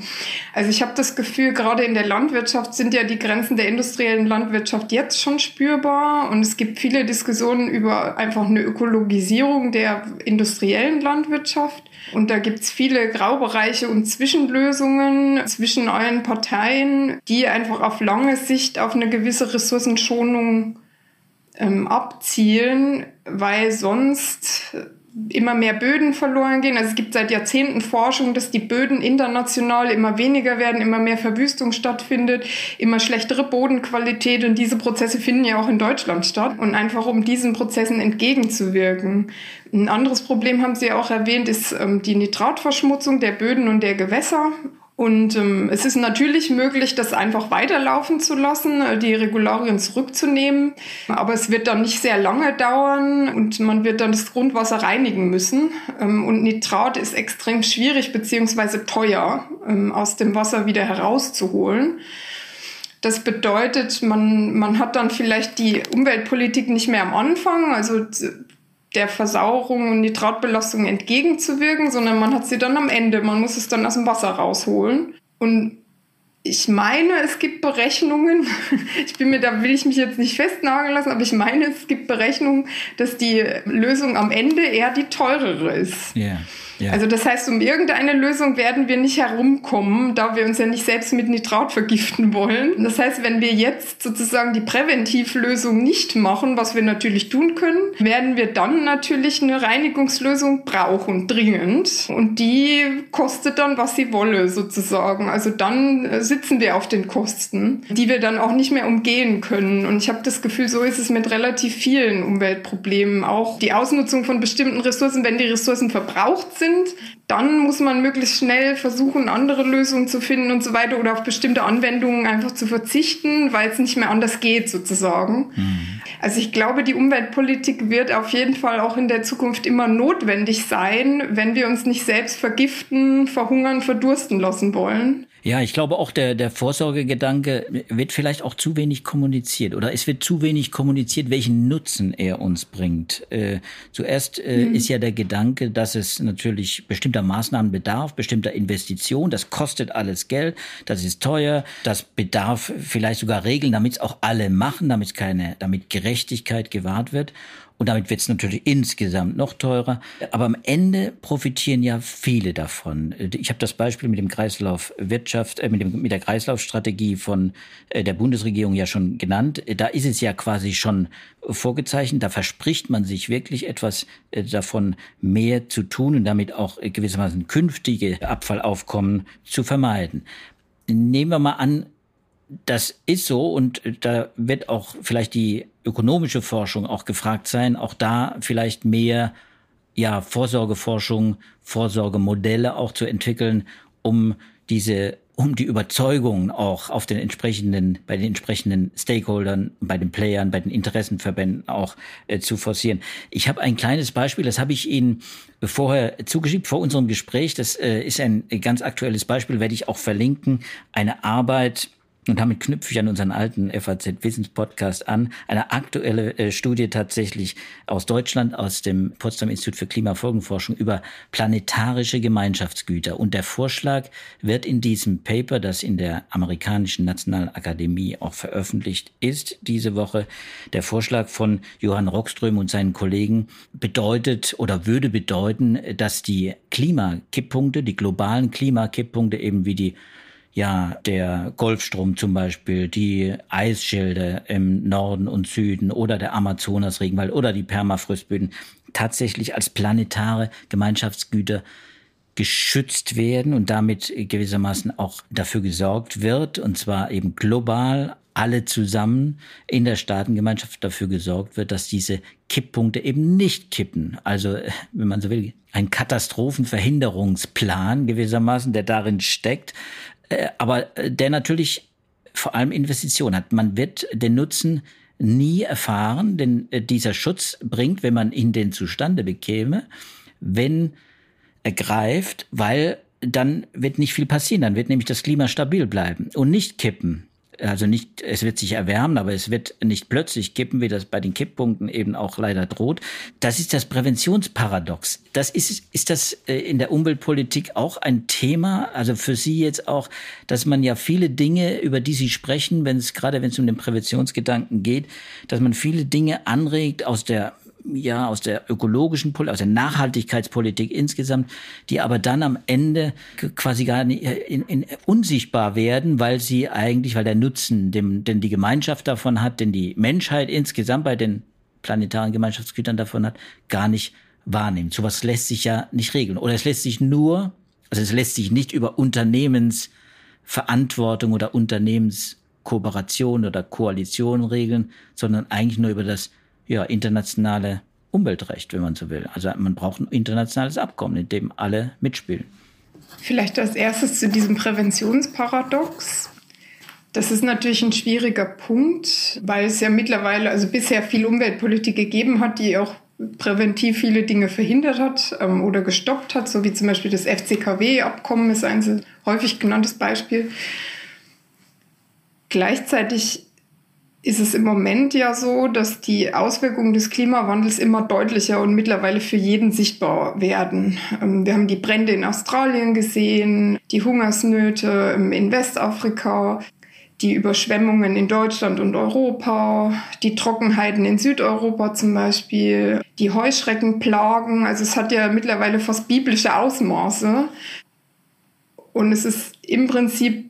Also ich habe das Gefühl, gerade in der Landwirtschaft sind ja die Grenzen der industriellen Landwirtschaft jetzt schon spürbar und es gibt viele Diskussionen über einfach eine Ökologisierung der industriellen Landwirtschaft. Und da gibt's viele Graubereiche und Zwischenlösungen zwischen allen Parteien, die einfach auf lange Sicht auf eine gewisse Ressourcenschonung ähm, abzielen, weil sonst immer mehr Böden verloren gehen. Also es gibt seit Jahrzehnten Forschung, dass die Böden international immer weniger werden, immer mehr Verwüstung stattfindet, immer schlechtere Bodenqualität und diese Prozesse finden ja auch in Deutschland statt. Und einfach um diesen Prozessen entgegenzuwirken. Ein anderes Problem haben Sie auch erwähnt, ist ähm, die Nitratverschmutzung der Böden und der Gewässer. Und ähm, es ist natürlich möglich, das einfach weiterlaufen zu lassen, äh, die Regularien zurückzunehmen. Aber es wird dann nicht sehr lange dauern und man wird dann das Grundwasser reinigen müssen. Ähm, und Nitrat ist extrem schwierig beziehungsweise teuer ähm, aus dem Wasser wieder herauszuholen. Das bedeutet, man, man hat dann vielleicht die Umweltpolitik nicht mehr am Anfang, also der Versauerung und Nitratbelastung entgegenzuwirken, sondern man hat sie dann am Ende. Man muss es dann aus dem Wasser rausholen. Und ich meine, es gibt Berechnungen, ich bin mir, da will ich mich jetzt nicht festnageln lassen, aber ich meine, es gibt Berechnungen, dass die Lösung am Ende eher die teurere ist. Yeah. Ja. Also das heißt, um irgendeine Lösung werden wir nicht herumkommen, da wir uns ja nicht selbst mit Nitrat vergiften wollen. Das heißt, wenn wir jetzt sozusagen die Präventivlösung nicht machen, was wir natürlich tun können, werden wir dann natürlich eine Reinigungslösung brauchen, dringend. Und die kostet dann, was sie wolle, sozusagen. Also dann äh, sitzen wir auf den Kosten, die wir dann auch nicht mehr umgehen können. Und ich habe das Gefühl, so ist es mit relativ vielen Umweltproblemen. Auch die Ausnutzung von bestimmten Ressourcen, wenn die Ressourcen verbraucht sind, sind, dann muss man möglichst schnell versuchen, andere Lösungen zu finden und so weiter oder auf bestimmte Anwendungen einfach zu verzichten, weil es nicht mehr anders geht sozusagen. Mhm. Also ich glaube, die Umweltpolitik wird auf jeden Fall auch in der Zukunft immer notwendig sein, wenn wir uns nicht selbst vergiften, verhungern, verdursten lassen wollen. Ja, ich glaube auch der, der Vorsorgegedanke wird vielleicht auch zu wenig kommuniziert oder es wird zu wenig kommuniziert, welchen Nutzen er uns bringt. Äh, zuerst äh, mhm. ist ja der Gedanke, dass es natürlich bestimmter Maßnahmen bedarf, bestimmter Investitionen. Das kostet alles Geld, das ist teuer, das bedarf vielleicht sogar Regeln, damit es auch alle machen, damit keine, damit Gerechtigkeit gewahrt wird. Und damit wird es natürlich insgesamt noch teurer. Aber am Ende profitieren ja viele davon. Ich habe das Beispiel mit dem Kreislaufwirtschaft, äh, mit, dem, mit der Kreislaufstrategie von äh, der Bundesregierung ja schon genannt. Da ist es ja quasi schon vorgezeichnet. Da verspricht man sich wirklich etwas äh, davon mehr zu tun und damit auch gewissermaßen künftige Abfallaufkommen zu vermeiden. Nehmen wir mal an, das ist so und da wird auch vielleicht die ökonomische Forschung auch gefragt sein, auch da vielleicht mehr ja Vorsorgeforschung, Vorsorgemodelle auch zu entwickeln, um diese um die Überzeugung auch auf den entsprechenden, bei den entsprechenden Stakeholdern, bei den Playern, bei den Interessenverbänden auch äh, zu forcieren. Ich habe ein kleines Beispiel, das habe ich Ihnen vorher zugeschickt, vor unserem Gespräch. Das äh, ist ein ganz aktuelles Beispiel, werde ich auch verlinken. Eine Arbeit und damit knüpfe ich an unseren alten FAZ Wissens Podcast an. Eine aktuelle äh, Studie tatsächlich aus Deutschland, aus dem Potsdam Institut für Klimafolgenforschung über planetarische Gemeinschaftsgüter. Und der Vorschlag wird in diesem Paper, das in der amerikanischen Nationalakademie auch veröffentlicht ist, diese Woche, der Vorschlag von Johann Rockström und seinen Kollegen bedeutet oder würde bedeuten, dass die Klimakipppunkte, die globalen Klimakipppunkte eben wie die ja, der Golfstrom zum Beispiel, die Eisschilde im Norden und Süden oder der Amazonasregenwald oder die Permafrostböden tatsächlich als planetare Gemeinschaftsgüter geschützt werden und damit gewissermaßen auch dafür gesorgt wird, und zwar eben global, alle zusammen in der Staatengemeinschaft dafür gesorgt wird, dass diese Kipppunkte eben nicht kippen. Also, wenn man so will, ein Katastrophenverhinderungsplan gewissermaßen, der darin steckt, äh, aber äh, der natürlich vor allem Investitionen hat. Man wird den Nutzen nie erfahren, denn äh, dieser Schutz bringt, wenn man ihn denn zustande bekäme, wenn er greift, weil dann wird nicht viel passieren, dann wird nämlich das Klima stabil bleiben und nicht kippen also nicht, es wird sich erwärmen, aber es wird nicht plötzlich kippen, wie das bei den Kipppunkten eben auch leider droht. Das ist das Präventionsparadox. Das ist, ist das äh, in der Umweltpolitik auch ein Thema? Also für Sie jetzt auch, dass man ja viele Dinge, über die Sie sprechen, wenn es gerade wenn es um den Präventionsgedanken geht, dass man viele Dinge anregt aus der ja, aus der ökologischen Politik, aus der Nachhaltigkeitspolitik insgesamt, die aber dann am Ende quasi gar nicht äh, in, in, unsichtbar werden, weil sie eigentlich, weil der Nutzen, dem, denn die Gemeinschaft davon hat, denn die Menschheit insgesamt bei den planetaren Gemeinschaftsgütern davon hat, gar nicht wahrnimmt. Sowas lässt sich ja nicht regeln. Oder es lässt sich nur, also es lässt sich nicht über Unternehmensverantwortung oder Unternehmenskooperation oder Koalition regeln, sondern eigentlich nur über das ja, internationale Umweltrecht, wenn man so will. Also man braucht ein internationales Abkommen, in dem alle mitspielen. Vielleicht als erstes zu diesem Präventionsparadox. Das ist natürlich ein schwieriger Punkt, weil es ja mittlerweile, also bisher viel Umweltpolitik gegeben hat, die auch präventiv viele Dinge verhindert hat ähm, oder gestoppt hat, so wie zum Beispiel das FCKW-Abkommen ist ein häufig genanntes Beispiel. Gleichzeitig ist es im Moment ja so, dass die Auswirkungen des Klimawandels immer deutlicher und mittlerweile für jeden sichtbar werden. Ähm, wir haben die Brände in Australien gesehen, die Hungersnöte in Westafrika, die Überschwemmungen in Deutschland und Europa, die Trockenheiten in Südeuropa zum Beispiel, die Heuschreckenplagen. Also es hat ja mittlerweile fast biblische Ausmaße. Und es ist im Prinzip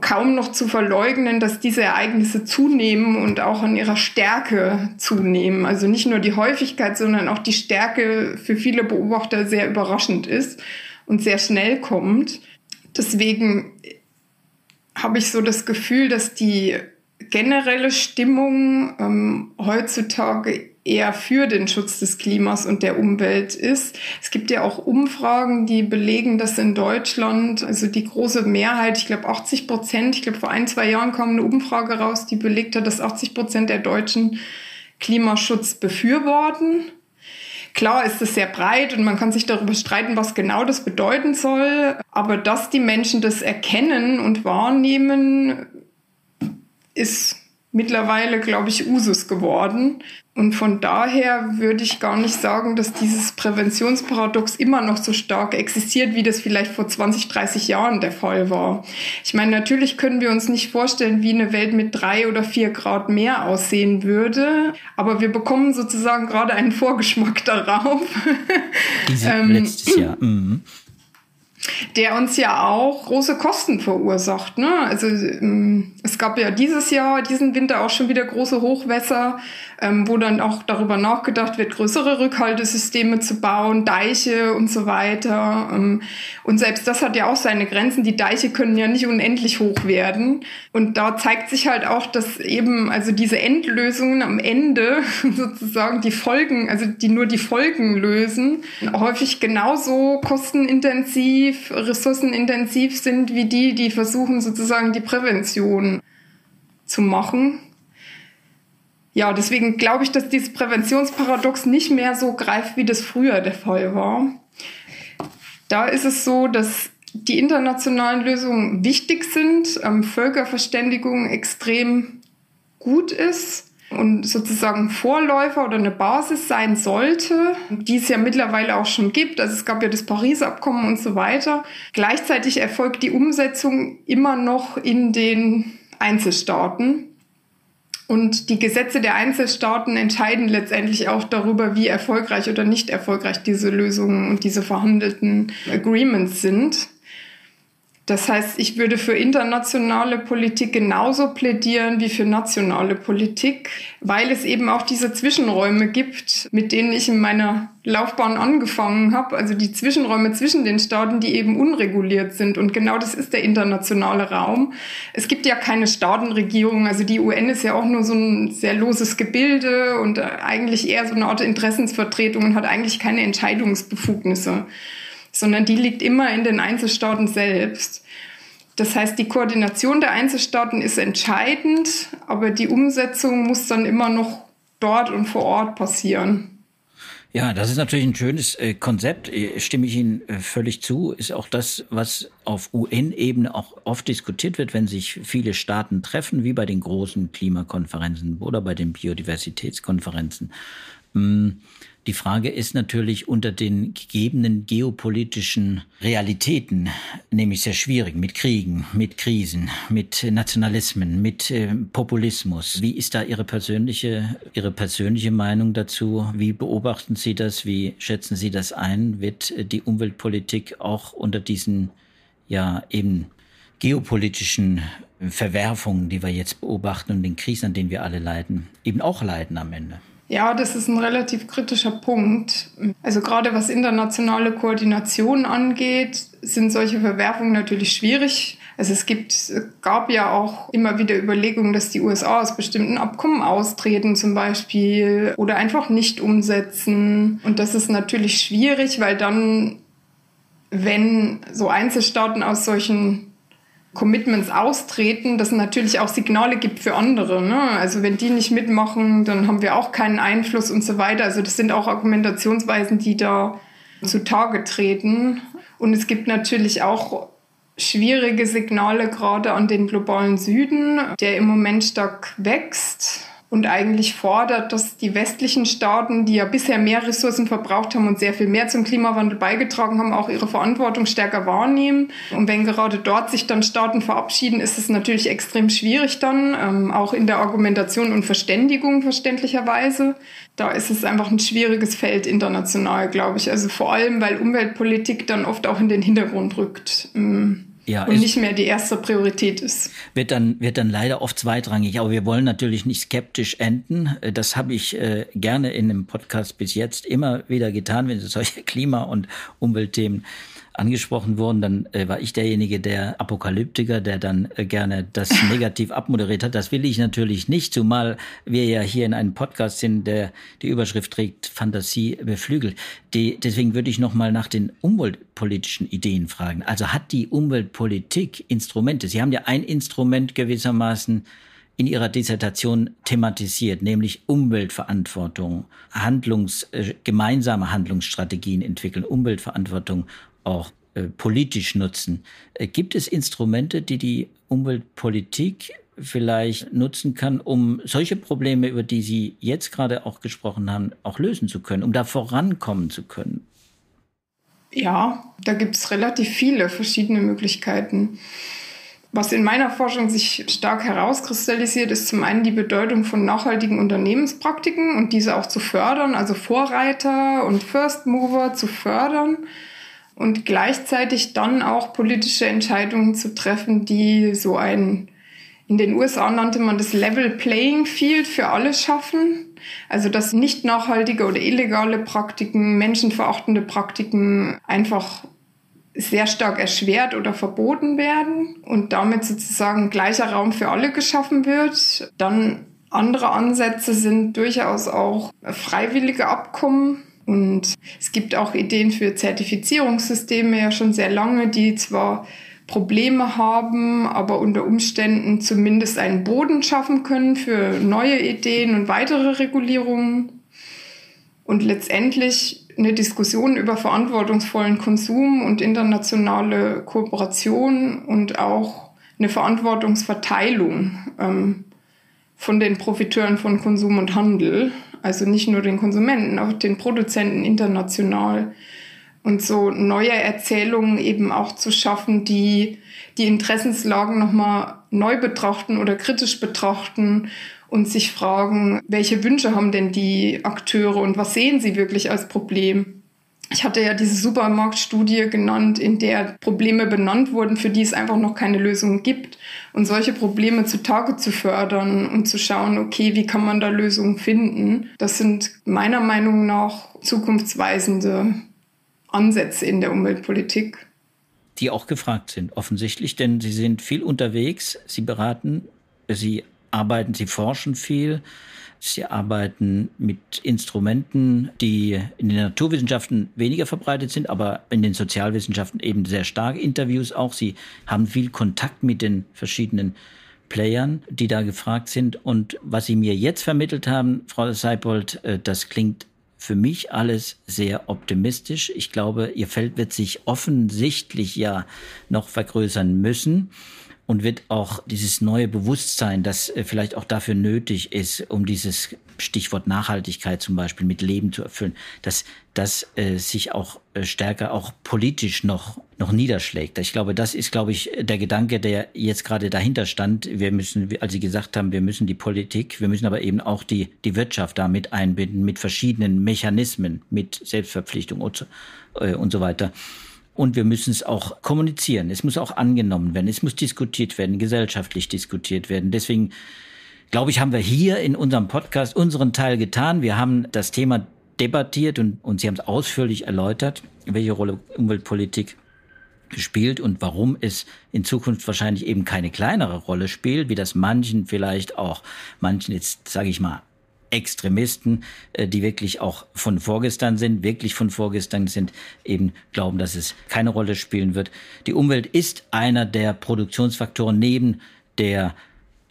kaum noch zu verleugnen, dass diese Ereignisse zunehmen und auch an ihrer Stärke zunehmen. Also nicht nur die Häufigkeit, sondern auch die Stärke für viele Beobachter sehr überraschend ist und sehr schnell kommt. Deswegen habe ich so das Gefühl, dass die generelle Stimmung ähm, heutzutage eher für den Schutz des Klimas und der Umwelt ist. Es gibt ja auch Umfragen, die belegen, dass in Deutschland, also die große Mehrheit, ich glaube 80 Prozent, ich glaube vor ein, zwei Jahren kam eine Umfrage raus, die belegt hat, dass 80 Prozent der Deutschen Klimaschutz befürworten. Klar ist es sehr breit und man kann sich darüber streiten, was genau das bedeuten soll. Aber dass die Menschen das erkennen und wahrnehmen, ist mittlerweile, glaube ich, Usus geworden. Und von daher würde ich gar nicht sagen, dass dieses Präventionsparadox immer noch so stark existiert, wie das vielleicht vor 20, 30 Jahren der Fall war. Ich meine, natürlich können wir uns nicht vorstellen, wie eine Welt mit drei oder vier Grad mehr aussehen würde, aber wir bekommen sozusagen gerade einen Vorgeschmack darauf. Diese ähm, letztes Jahr. Mhm der uns ja auch große Kosten verursacht. Ne? Also ähm, es gab ja dieses Jahr, diesen Winter auch schon wieder große Hochwässer, ähm, wo dann auch darüber nachgedacht wird, größere Rückhaltesysteme zu bauen, Deiche und so weiter. Ähm, und selbst das hat ja auch seine Grenzen. Die Deiche können ja nicht unendlich hoch werden. Und da zeigt sich halt auch, dass eben also diese Endlösungen am Ende sozusagen die Folgen, also die nur die Folgen lösen, häufig genauso kostenintensiv, ressourcenintensiv sind wie die, die versuchen sozusagen die Prävention zu machen ja, deswegen glaube ich, dass dieses Präventionsparadox nicht mehr so greift, wie das früher der Fall war. Da ist es so, dass die internationalen Lösungen wichtig sind, ähm, Völkerverständigung extrem gut ist und sozusagen Vorläufer oder eine Basis sein sollte, die es ja mittlerweile auch schon gibt. Also es gab ja das Pariser Abkommen und so weiter. Gleichzeitig erfolgt die Umsetzung immer noch in den Einzelstaaten. Und die Gesetze der Einzelstaaten entscheiden letztendlich auch darüber, wie erfolgreich oder nicht erfolgreich diese Lösungen und diese verhandelten Agreements sind. Das heißt, ich würde für internationale Politik genauso plädieren wie für nationale Politik, weil es eben auch diese Zwischenräume gibt, mit denen ich in meiner Laufbahn angefangen habe. Also die Zwischenräume zwischen den Staaten, die eben unreguliert sind. Und genau das ist der internationale Raum. Es gibt ja keine Staatenregierung. Also die UN ist ja auch nur so ein sehr loses Gebilde und eigentlich eher so eine Art Interessensvertretung und hat eigentlich keine Entscheidungsbefugnisse sondern die liegt immer in den Einzelstaaten selbst. Das heißt, die Koordination der Einzelstaaten ist entscheidend, aber die Umsetzung muss dann immer noch dort und vor Ort passieren. Ja, das ist natürlich ein schönes äh, Konzept, äh, stimme ich Ihnen äh, völlig zu. Ist auch das, was auf UN-Ebene auch oft diskutiert wird, wenn sich viele Staaten treffen, wie bei den großen Klimakonferenzen oder bei den Biodiversitätskonferenzen. Hm die Frage ist natürlich unter den gegebenen geopolitischen Realitäten, nämlich sehr schwierig mit Kriegen, mit Krisen, mit Nationalismen, mit äh, Populismus. Wie ist da Ihre persönliche, Ihre persönliche Meinung dazu? Wie beobachten Sie das? Wie schätzen Sie das ein? Wird äh, die Umweltpolitik auch unter diesen, ja, eben geopolitischen Verwerfungen, die wir jetzt beobachten und den Krisen, an denen wir alle leiden, eben auch leiden am Ende? Ja, das ist ein relativ kritischer Punkt. Also gerade was internationale Koordination angeht, sind solche Verwerfungen natürlich schwierig. Also es gibt, gab ja auch immer wieder Überlegungen, dass die USA aus bestimmten Abkommen austreten zum Beispiel oder einfach nicht umsetzen. Und das ist natürlich schwierig, weil dann, wenn so Einzelstaaten aus solchen Commitments austreten, das natürlich auch Signale gibt für andere. Ne? Also wenn die nicht mitmachen, dann haben wir auch keinen Einfluss und so weiter. Also das sind auch Argumentationsweisen, die da zutage treten. Und es gibt natürlich auch schwierige Signale gerade an den globalen Süden, der im Moment stark wächst und eigentlich fordert, dass die westlichen Staaten, die ja bisher mehr Ressourcen verbraucht haben und sehr viel mehr zum Klimawandel beigetragen haben, auch ihre Verantwortung stärker wahrnehmen. Und wenn gerade dort sich dann Staaten verabschieden, ist es natürlich extrem schwierig dann, ähm, auch in der Argumentation und Verständigung verständlicherweise. Da ist es einfach ein schwieriges Feld international, glaube ich. Also vor allem, weil Umweltpolitik dann oft auch in den Hintergrund rückt. Ähm ja, und nicht mehr die erste Priorität ist. Wird dann, wird dann leider oft zweitrangig. Aber wir wollen natürlich nicht skeptisch enden. Das habe ich äh, gerne in einem Podcast bis jetzt immer wieder getan, wenn es solche Klima- und Umweltthemen angesprochen wurden, dann äh, war ich derjenige, der Apokalyptiker, der dann äh, gerne das negativ abmoderiert hat. Das will ich natürlich nicht, zumal wir ja hier in einem Podcast sind, der die Überschrift trägt, Fantasie beflügelt. Die, deswegen würde ich nochmal nach den umweltpolitischen Ideen fragen. Also hat die Umweltpolitik Instrumente? Sie haben ja ein Instrument gewissermaßen in ihrer Dissertation thematisiert, nämlich Umweltverantwortung, Handlungs, äh, gemeinsame Handlungsstrategien entwickeln, Umweltverantwortung auch äh, politisch nutzen. Äh, gibt es Instrumente, die die Umweltpolitik vielleicht nutzen kann, um solche Probleme, über die Sie jetzt gerade auch gesprochen haben, auch lösen zu können, um da vorankommen zu können? Ja, da gibt es relativ viele verschiedene Möglichkeiten. Was in meiner Forschung sich stark herauskristallisiert, ist zum einen die Bedeutung von nachhaltigen Unternehmenspraktiken und diese auch zu fördern, also Vorreiter und First Mover zu fördern und gleichzeitig dann auch politische Entscheidungen zu treffen, die so ein, in den USA nannte man das Level Playing Field für alle schaffen. Also dass nicht nachhaltige oder illegale Praktiken, menschenverachtende Praktiken einfach sehr stark erschwert oder verboten werden und damit sozusagen gleicher Raum für alle geschaffen wird. Dann andere Ansätze sind durchaus auch freiwillige Abkommen. Und es gibt auch Ideen für Zertifizierungssysteme ja schon sehr lange, die zwar Probleme haben, aber unter Umständen zumindest einen Boden schaffen können für neue Ideen und weitere Regulierungen. Und letztendlich eine Diskussion über verantwortungsvollen Konsum und internationale Kooperation und auch eine Verantwortungsverteilung ähm, von den Profiteuren von Konsum und Handel, also nicht nur den Konsumenten, auch den Produzenten international und so neue Erzählungen eben auch zu schaffen, die die Interessenslagen nochmal neu betrachten oder kritisch betrachten und sich fragen, welche Wünsche haben denn die Akteure und was sehen sie wirklich als Problem? Ich hatte ja diese Supermarktstudie genannt, in der Probleme benannt wurden, für die es einfach noch keine Lösung gibt. Und solche Probleme zutage zu fördern und zu schauen, okay, wie kann man da Lösungen finden, das sind meiner Meinung nach zukunftsweisende Ansätze in der Umweltpolitik. Die auch gefragt sind, offensichtlich, denn Sie sind viel unterwegs, Sie beraten, Sie arbeiten, sie forschen viel. Sie arbeiten mit Instrumenten, die in den Naturwissenschaften weniger verbreitet sind, aber in den Sozialwissenschaften eben sehr stark. Interviews auch. Sie haben viel Kontakt mit den verschiedenen Playern, die da gefragt sind. Und was Sie mir jetzt vermittelt haben, Frau Seibold, äh, das klingt für mich alles sehr optimistisch. Ich glaube, Ihr Feld wird sich offensichtlich ja noch vergrößern müssen und wird auch dieses neue Bewusstsein, das äh, vielleicht auch dafür nötig ist, um dieses Stichwort Nachhaltigkeit zum Beispiel mit Leben zu erfüllen, dass das äh, sich auch äh, stärker auch politisch noch noch niederschlägt. Ich glaube, das ist, glaube ich, der Gedanke, der jetzt gerade dahinter stand. Wir müssen, als Sie gesagt haben, wir müssen die Politik, wir müssen aber eben auch die die Wirtschaft damit einbinden mit verschiedenen Mechanismen, mit Selbstverpflichtung und, äh, und so weiter. Und wir müssen es auch kommunizieren. Es muss auch angenommen werden. Es muss diskutiert werden, gesellschaftlich diskutiert werden. Deswegen glaube ich, haben wir hier in unserem Podcast unseren Teil getan. Wir haben das Thema debattiert und, und Sie haben es ausführlich erläutert, welche Rolle Umweltpolitik gespielt und warum es in Zukunft wahrscheinlich eben keine kleinere Rolle spielt, wie das manchen vielleicht auch, manchen jetzt, sage ich mal, Extremisten, äh, die wirklich auch von vorgestern sind, wirklich von vorgestern sind, eben glauben, dass es keine Rolle spielen wird. Die Umwelt ist einer der Produktionsfaktoren neben der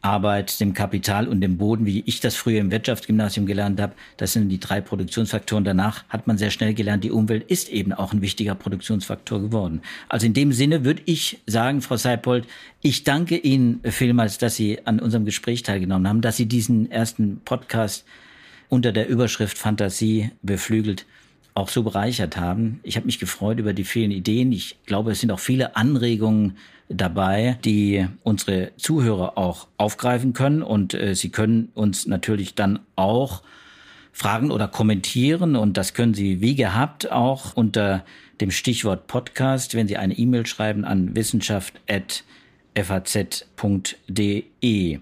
Arbeit, dem Kapital und dem Boden, wie ich das früher im Wirtschaftsgymnasium gelernt habe. Das sind die drei Produktionsfaktoren. Danach hat man sehr schnell gelernt, die Umwelt ist eben auch ein wichtiger Produktionsfaktor geworden. Also in dem Sinne würde ich sagen, Frau Seipold, ich danke Ihnen vielmals, dass Sie an unserem Gespräch teilgenommen haben, dass Sie diesen ersten Podcast unter der Überschrift Fantasie beflügelt auch so bereichert haben. Ich habe mich gefreut über die vielen Ideen. Ich glaube, es sind auch viele Anregungen dabei, die unsere Zuhörer auch aufgreifen können. Und äh, sie können uns natürlich dann auch fragen oder kommentieren. Und das können Sie wie gehabt auch unter dem Stichwort Podcast, wenn Sie eine E-Mail schreiben an wissenschaft.faz.de.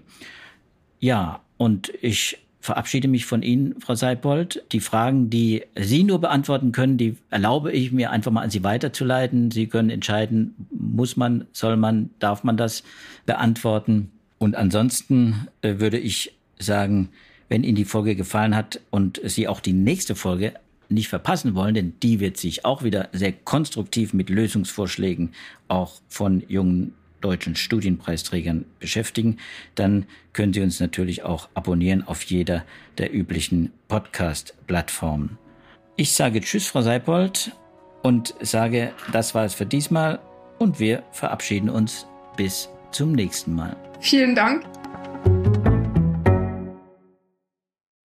Ja, und ich verabschiede mich von Ihnen, Frau Seibold. Die Fragen, die Sie nur beantworten können, die erlaube ich mir einfach mal an Sie weiterzuleiten. Sie können entscheiden, muss man, soll man, darf man das beantworten. Und ansonsten äh, würde ich sagen, wenn Ihnen die Folge gefallen hat und Sie auch die nächste Folge nicht verpassen wollen, denn die wird sich auch wieder sehr konstruktiv mit Lösungsvorschlägen auch von jungen deutschen Studienpreisträgern beschäftigen, dann können Sie uns natürlich auch abonnieren auf jeder der üblichen Podcast-Plattformen. Ich sage Tschüss, Frau Seipold, und sage, das war es für diesmal und wir verabschieden uns bis zum nächsten Mal. Vielen Dank.